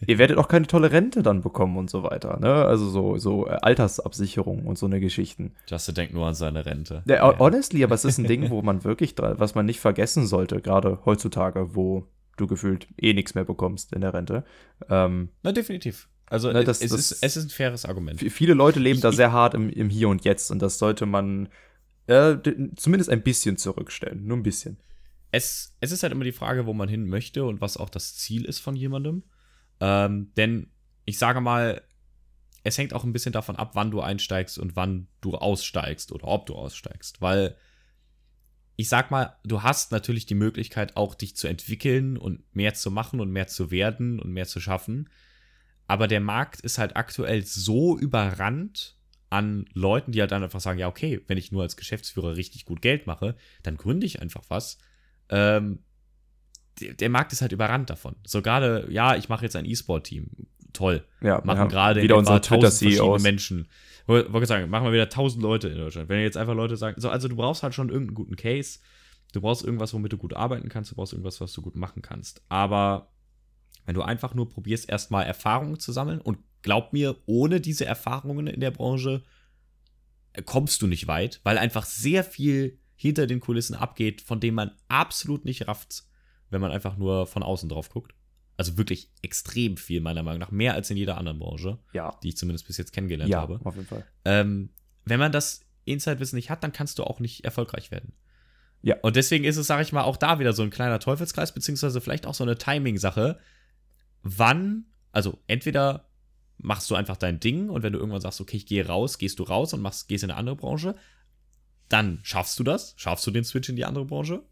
S2: ihr werdet auch keine tolle Rente dann bekommen und so weiter. Ne? Also so, so äh, Altersabsicherung und so eine Geschichten.
S1: Justin denkt nur an seine Rente.
S2: Ja, honestly, aber es ist ein Ding, wo man wirklich, was man nicht vergessen sollte, gerade heutzutage, wo du gefühlt eh nichts mehr bekommst in der Rente. Ähm,
S1: Na, definitiv. Also,
S2: Na, das-
S1: es,
S2: das-
S1: ist, es ist ein faires Argument.
S2: viele Leute leben
S1: Ich-
S2: da sehr hart im, im Hier und Jetzt und das sollte man äh, zumindest ein bisschen zurückstellen. Nur ein bisschen.
S1: es, es ist halt immer die Frage, wo man hin möchte und was auch das Ziel ist von jemandem. Ähm, denn ich sage mal, es hängt auch ein bisschen davon ab, wann du einsteigst und wann du aussteigst oder ob du aussteigst. Weil ich sag mal, du hast natürlich die Möglichkeit, auch dich zu entwickeln und mehr zu machen und mehr zu werden und mehr zu schaffen. Aber der Markt ist halt aktuell so überrannt an Leuten, die halt dann einfach sagen, ja, okay, wenn ich nur als Geschäftsführer richtig gut Geld mache, dann gründe ich einfach was. Ähm, der, Markt ist halt überrannt davon. So gerade, ja, ich mache jetzt ein E-Sport-Team. Toll.
S2: Ja,
S1: Machen gerade
S2: wieder unsere
S1: etwa 1000 verschiedene
S2: Twitter-CEOs.
S1: Menschen. Wollte wollte sagen, machen wir wieder 1000 Leute in Deutschland. Wenn jetzt einfach Leute sagen, so, also du brauchst halt schon irgendeinen guten Case. Du brauchst irgendwas, womit du gut arbeiten kannst. Du brauchst irgendwas, was du gut machen kannst. Aber wenn du einfach nur probierst, erstmal Erfahrungen zu sammeln und glaub mir, ohne diese Erfahrungen in der Branche kommst du nicht weit, weil einfach sehr viel hinter den Kulissen abgeht, von dem man absolut nicht rafft, wenn man einfach nur von außen drauf guckt. Also wirklich extrem viel, meiner Meinung nach. Mehr als in jeder anderen Branche,
S2: Ja,
S1: die ich zumindest bis jetzt kennengelernt
S2: ja,
S1: habe.
S2: auf jeden Fall.
S1: Ähm, wenn man das Inside-Wissen nicht hat, dann kannst du auch nicht erfolgreich werden.
S2: Ja.
S1: Und deswegen ist es, sage ich mal, auch da wieder so ein kleiner Teufelskreis, beziehungsweise vielleicht auch so eine Timing-Sache. Wann, also entweder machst du einfach dein Ding und wenn du irgendwann sagst, okay, ich gehe raus, gehst du raus und machst, gehst in eine andere Branche, dann schaffst du das, schaffst du den Switch in die andere Branche.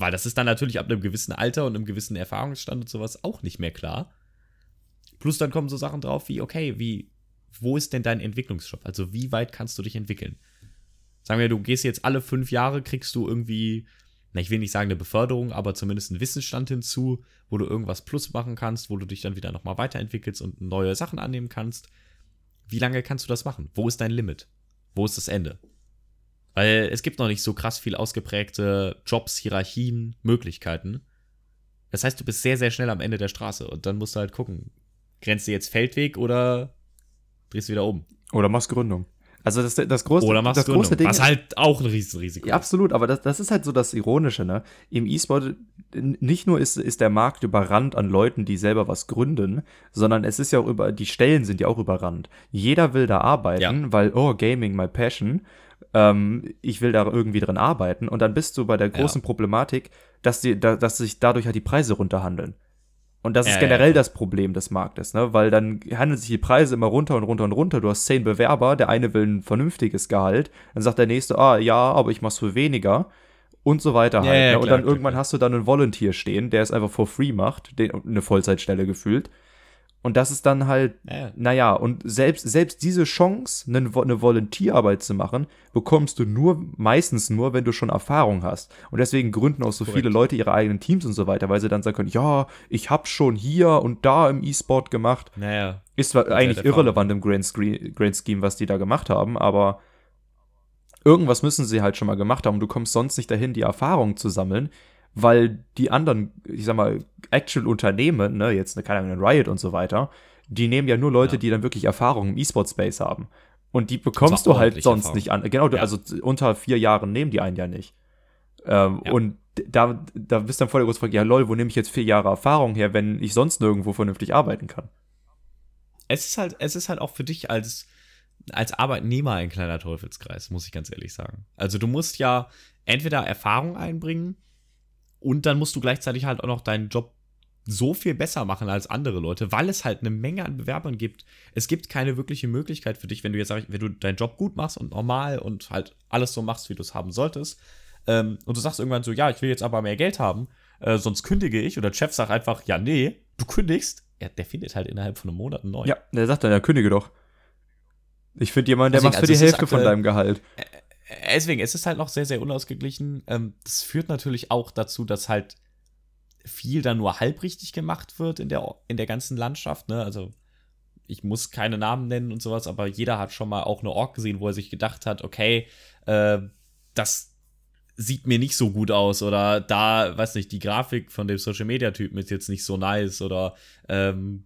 S1: Weil das ist dann natürlich ab einem gewissen Alter und einem gewissen Erfahrungsstand und sowas auch nicht mehr klar. Plus dann kommen so Sachen drauf wie, okay, wie, wo ist denn dein Entwicklungsstopp? Also wie weit kannst du dich entwickeln? Sagen wir, du gehst jetzt alle fünf Jahre, kriegst du irgendwie, na, ich will nicht sagen eine Beförderung, aber zumindest einen Wissensstand hinzu, wo du irgendwas plus machen kannst, wo du dich dann wieder nochmal weiterentwickelst und neue Sachen annehmen kannst. Wie lange kannst du das machen? Wo ist dein Limit? Wo ist das Ende? Weil es gibt noch nicht so krass viel ausgeprägte Jobs, Hierarchien, Möglichkeiten. Das heißt, du bist sehr, sehr schnell am Ende der Straße und dann musst du halt gucken, grenzt du jetzt Feldweg oder drehst du wieder um?
S2: Oder machst Gründung. Also das, das, große,
S1: Oder machst
S2: das
S1: Gründung,
S2: große Ding
S1: was halt auch ein Riesenrisiko
S2: Ja, absolut, aber das, das ist halt so das Ironische, ne? Im E-Sport, nicht nur ist, ist der Markt überrannt an Leuten, die selber was gründen, sondern es ist ja auch über, die Stellen sind ja auch überrannt. Jeder will da arbeiten,
S1: Ja.
S2: weil, oh, Gaming, my passion. Ähm, ich will da irgendwie drin arbeiten. Und dann bist du bei der großen Problematik, dass, die, da, dass sich dadurch halt die Preise runterhandeln. Und das
S1: Ja,
S2: ist
S1: ja,
S2: generell
S1: ja.
S2: das Problem des Marktes, ne? Weil dann handeln sich die Preise immer runter und runter und runter. Du hast zehn Bewerber, der eine will ein vernünftiges Gehalt, dann sagt der nächste, ah ja, aber ich mach's für weniger und so weiter
S1: Ja,
S2: halt.
S1: ja,
S2: ne? und
S1: klar,
S2: dann
S1: klar,
S2: irgendwann
S1: klar.
S2: hast du dann einen Volunteer stehen, der es einfach for free macht, den, eine Vollzeitstelle gefühlt. Und das ist dann halt,
S1: Ja, ja.
S2: naja, und selbst, selbst diese Chance, eine, eine Volunteerarbeit zu machen, bekommst du nur, meistens nur, wenn du schon Erfahrung hast. Und deswegen gründen auch so
S1: Korrekt.
S2: viele Leute ihre eigenen Teams und so weiter, weil sie dann sagen können, ja, ich hab schon hier und da im E-Sport gemacht.
S1: Naja.
S2: Ist zwar eigentlich irrelevant im Grand, Screen, Grand Scheme, was die da gemacht haben, aber irgendwas müssen sie halt schon mal gemacht haben. Du kommst sonst nicht dahin, die Erfahrung zu sammeln, weil die anderen, ich sag mal, actual Unternehmen, ne, jetzt eine, keine Ahnung, Riot und so weiter, die nehmen ja nur Leute,
S1: Ja.
S2: die dann wirklich Erfahrung im E-Sport-Space haben. Und die bekommst du halt sonst
S1: Erfahrung.
S2: nicht an. Genau,
S1: Ja.
S2: also unter vier Jahren nehmen die einen ja nicht. Ähm,
S1: Ja.
S2: Und da, da bist dann voll der große Frage, ja lol, wo nehme ich jetzt vier Jahre Erfahrung her, wenn ich sonst nirgendwo vernünftig arbeiten kann?
S1: Es ist halt, es ist halt auch für dich als, als Arbeitnehmer ein kleiner Teufelskreis, muss ich ganz ehrlich sagen. Also du musst ja entweder Erfahrung einbringen und dann musst du gleichzeitig halt auch noch deinen Job so viel besser machen als andere Leute, weil es halt eine Menge an Bewerbern gibt. Es gibt keine wirkliche Möglichkeit für dich, wenn du jetzt sag ich, wenn du deinen Job gut machst und normal und halt alles so machst, wie du es haben solltest, ähm, und du sagst irgendwann so, ja, ich will jetzt aber mehr Geld haben, äh, sonst kündige ich, oder der Chef sagt einfach, ja, nee, du kündigst, ja, der findet halt innerhalb von einem Monat einen neuen.
S2: Ja, der sagt dann, ja, kündige doch. Ich finde jemanden, der
S1: Deswegen,
S2: macht für
S1: also
S2: die Hälfte von
S1: aktuell-
S2: deinem Gehalt.
S1: Äh, Deswegen, es ist halt noch sehr, sehr unausgeglichen. Ähm, das führt natürlich auch dazu, dass halt viel dann nur halbrichtig gemacht wird in der, in der ganzen Landschaft. Ne? Also, ich muss keine Namen nennen und sowas, aber jeder hat schon mal auch eine Org gesehen, wo er sich gedacht hat, okay, äh, das sieht mir nicht so gut aus oder da, weiß nicht, die Grafik von dem Social Media Typen ist jetzt nicht so nice oder ähm,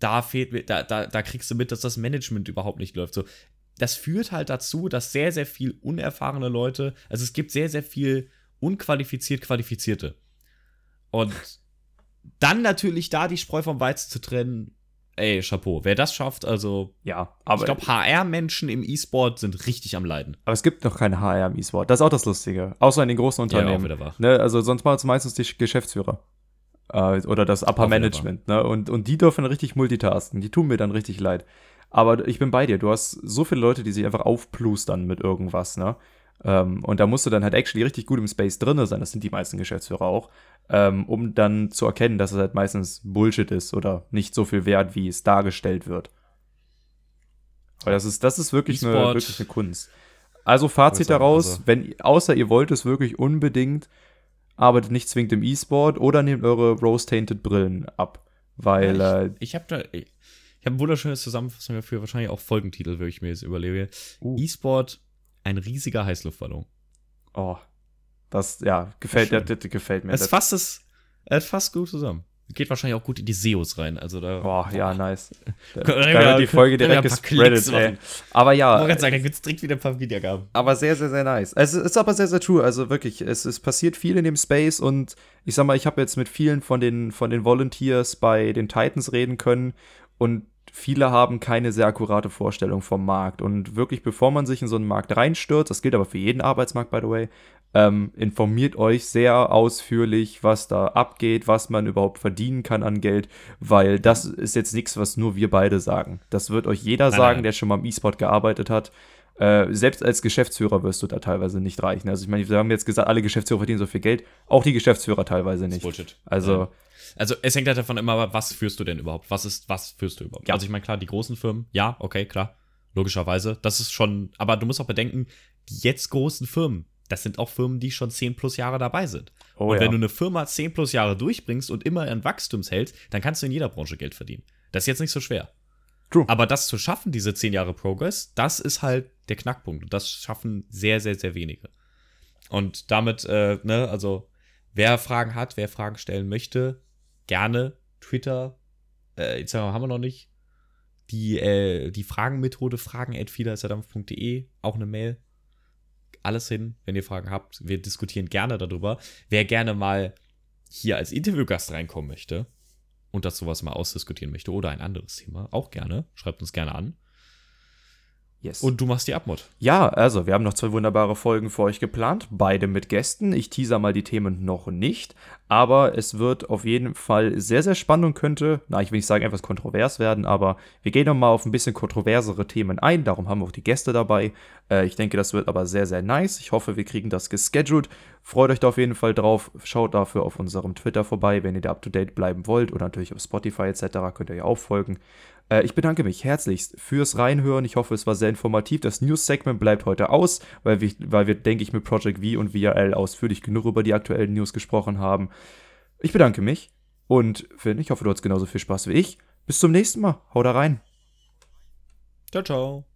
S1: da fehlt mir, da, da, da kriegst du mit, dass das Management überhaupt nicht läuft. So, das führt halt dazu, dass sehr, sehr viel unerfahrene Leute, also es gibt sehr, sehr viel unqualifiziert Qualifizierte. Und dann natürlich da die Spreu vom Weizen zu trennen, ey, Chapeau. Wer das schafft, also,
S2: Ja,
S1: ich glaube, HR-Menschen im E-Sport sind richtig am Leiden.
S2: aber es gibt noch keine HR im E-Sport. Das ist auch das Lustige. Außer in den großen
S1: Ja,
S2: Unternehmen.
S1: auch wieder wahr.
S2: ne? Also sonst machen es meistens die Geschäftsführer. Äh, oder das Upper
S1: Auch
S2: Management. Ne? Und, und die dürfen richtig multitasken. Die tun mir dann richtig leid. Aber ich bin bei dir. Du hast so viele Leute, die sich einfach aufplustern mit irgendwas. Ne? Ähm, und da musst du dann halt actually richtig gut im Space drinne sein. Das sind die meisten Geschäftsführer auch. Ähm, um dann zu erkennen, dass es halt meistens Bullshit ist oder nicht so viel wert, wie es dargestellt wird. Aber das ist, das ist wirklich, eine, wirklich eine Kunst. Also Fazit
S1: Ich
S2: daraus,
S1: also-
S2: wenn, außer ihr wollt es wirklich unbedingt, arbeitet nicht zwingend im E-Sport oder nehmt eure Rose-Tainted Brillen ab. Weil,
S1: Ja,
S2: äh,
S1: Ich habe da, ich, ich habe ein wunderschönes Zusammenfassung dafür, wahrscheinlich auch Folgentitel, würde ich mir jetzt überlege.
S2: Uh.
S1: E-Sport, ein riesiger Heißluftballon.
S2: oh, das, ja, gefällt, das, das gefällt mir.
S1: Es fasst es, es fasst gut zusammen. Geht wahrscheinlich auch gut in die SEOs rein. Also da.
S2: oh, ja, nice. Da, da wird die Folge direkt gespreadet, ey. Aber
S1: Ich
S2: ja,
S1: wollte gerade sagen, da gibt es direkt wieder ein paar Wiedergaben.
S2: aber sehr, sehr, sehr nice. Es ist aber sehr, sehr true. Also wirklich, es, es passiert viel in dem Space und ich sag mal, ich habe jetzt mit vielen von den, von den Volunteers bei den Titans reden können und viele haben keine sehr akkurate Vorstellung vom Markt. Und wirklich, bevor man sich in so einen Markt reinstürzt, das gilt aber für jeden Arbeitsmarkt, by the way, Ähm, informiert euch sehr ausführlich, was da abgeht, was man überhaupt verdienen kann an Geld, weil das ist jetzt nichts, was nur wir beide sagen. Das wird euch jeder
S1: Nein,
S2: sagen,
S1: nein.
S2: der schon mal im E-Sport gearbeitet hat. Äh, selbst als Geschäftsführer wirst du da teilweise nicht reichen. Also ich meine, wir haben jetzt gesagt, alle Geschäftsführer verdienen so viel Geld, auch die Geschäftsführer teilweise
S1: Das ist
S2: nicht.
S1: Bullshit.
S2: Also
S1: Ja. Also es hängt halt davon immer, ab, was führst du denn überhaupt? Was ist, was führst du überhaupt?
S2: Ja.
S1: Also ich meine, klar, die großen Firmen, ja, okay, klar. Logischerweise. Das ist schon, aber du musst auch bedenken, die jetzt großen Firmen, das sind auch Firmen, die schon 10 plus Jahre dabei sind.
S2: Oh
S1: und
S2: ja.
S1: wenn du eine Firma 10 plus Jahre durchbringst und immer in Wachstums hältst, dann kannst du in jeder Branche Geld verdienen. Das ist jetzt nicht so schwer.
S2: True.
S1: Aber das zu schaffen, diese 10 Jahre Progress, das ist halt der Knackpunkt. Und das schaffen sehr, sehr, sehr wenige. Und damit, äh, ne, also, wer Fragen hat, wer Fragen stellen möchte, gerne Twitter, äh, Instagram haben wir noch nicht. Die, äh, die Fragenmethode, fragen.fiedersaddam.de, auch eine Mail. Alles hin, wenn ihr Fragen habt. Wir diskutieren gerne darüber. Wer gerne mal hier als Interviewgast reinkommen möchte und das sowas mal ausdiskutieren möchte oder ein anderes Thema, auch gerne. Schreibt uns gerne an.
S2: Yes.
S1: Und du machst die Abmod.
S2: Ja, also wir haben noch zwei wunderbare Folgen für euch geplant, beide mit Gästen. Ich teaser mal die Themen noch nicht, aber es wird auf jeden Fall sehr, sehr spannend und könnte, na, ich will nicht sagen etwas kontrovers werden, aber wir gehen noch mal auf ein bisschen kontroversere Themen ein. Darum haben wir auch die Gäste dabei. Äh, ich denke, das wird aber sehr, sehr nice. Ich hoffe, wir kriegen das gescheduled. Freut euch da auf jeden Fall drauf. Schaut dafür auf unserem Twitter vorbei, wenn ihr da up to date bleiben wollt oder natürlich auf Spotify etc. könnt ihr ja auch folgen. Äh, ich bedanke mich herzlichst fürs Reinhören. Ich hoffe, es war sehr informativ. Das News-Segment bleibt heute aus, weil wir, weil wir, denke ich, mit Project V und VRL ausführlich genug über die aktuellen News gesprochen haben. Ich bedanke mich und Finn, ich hoffe, du hattest genauso viel Spaß wie ich. Bis zum nächsten Mal. Hau da rein.
S1: Ciao, ciao.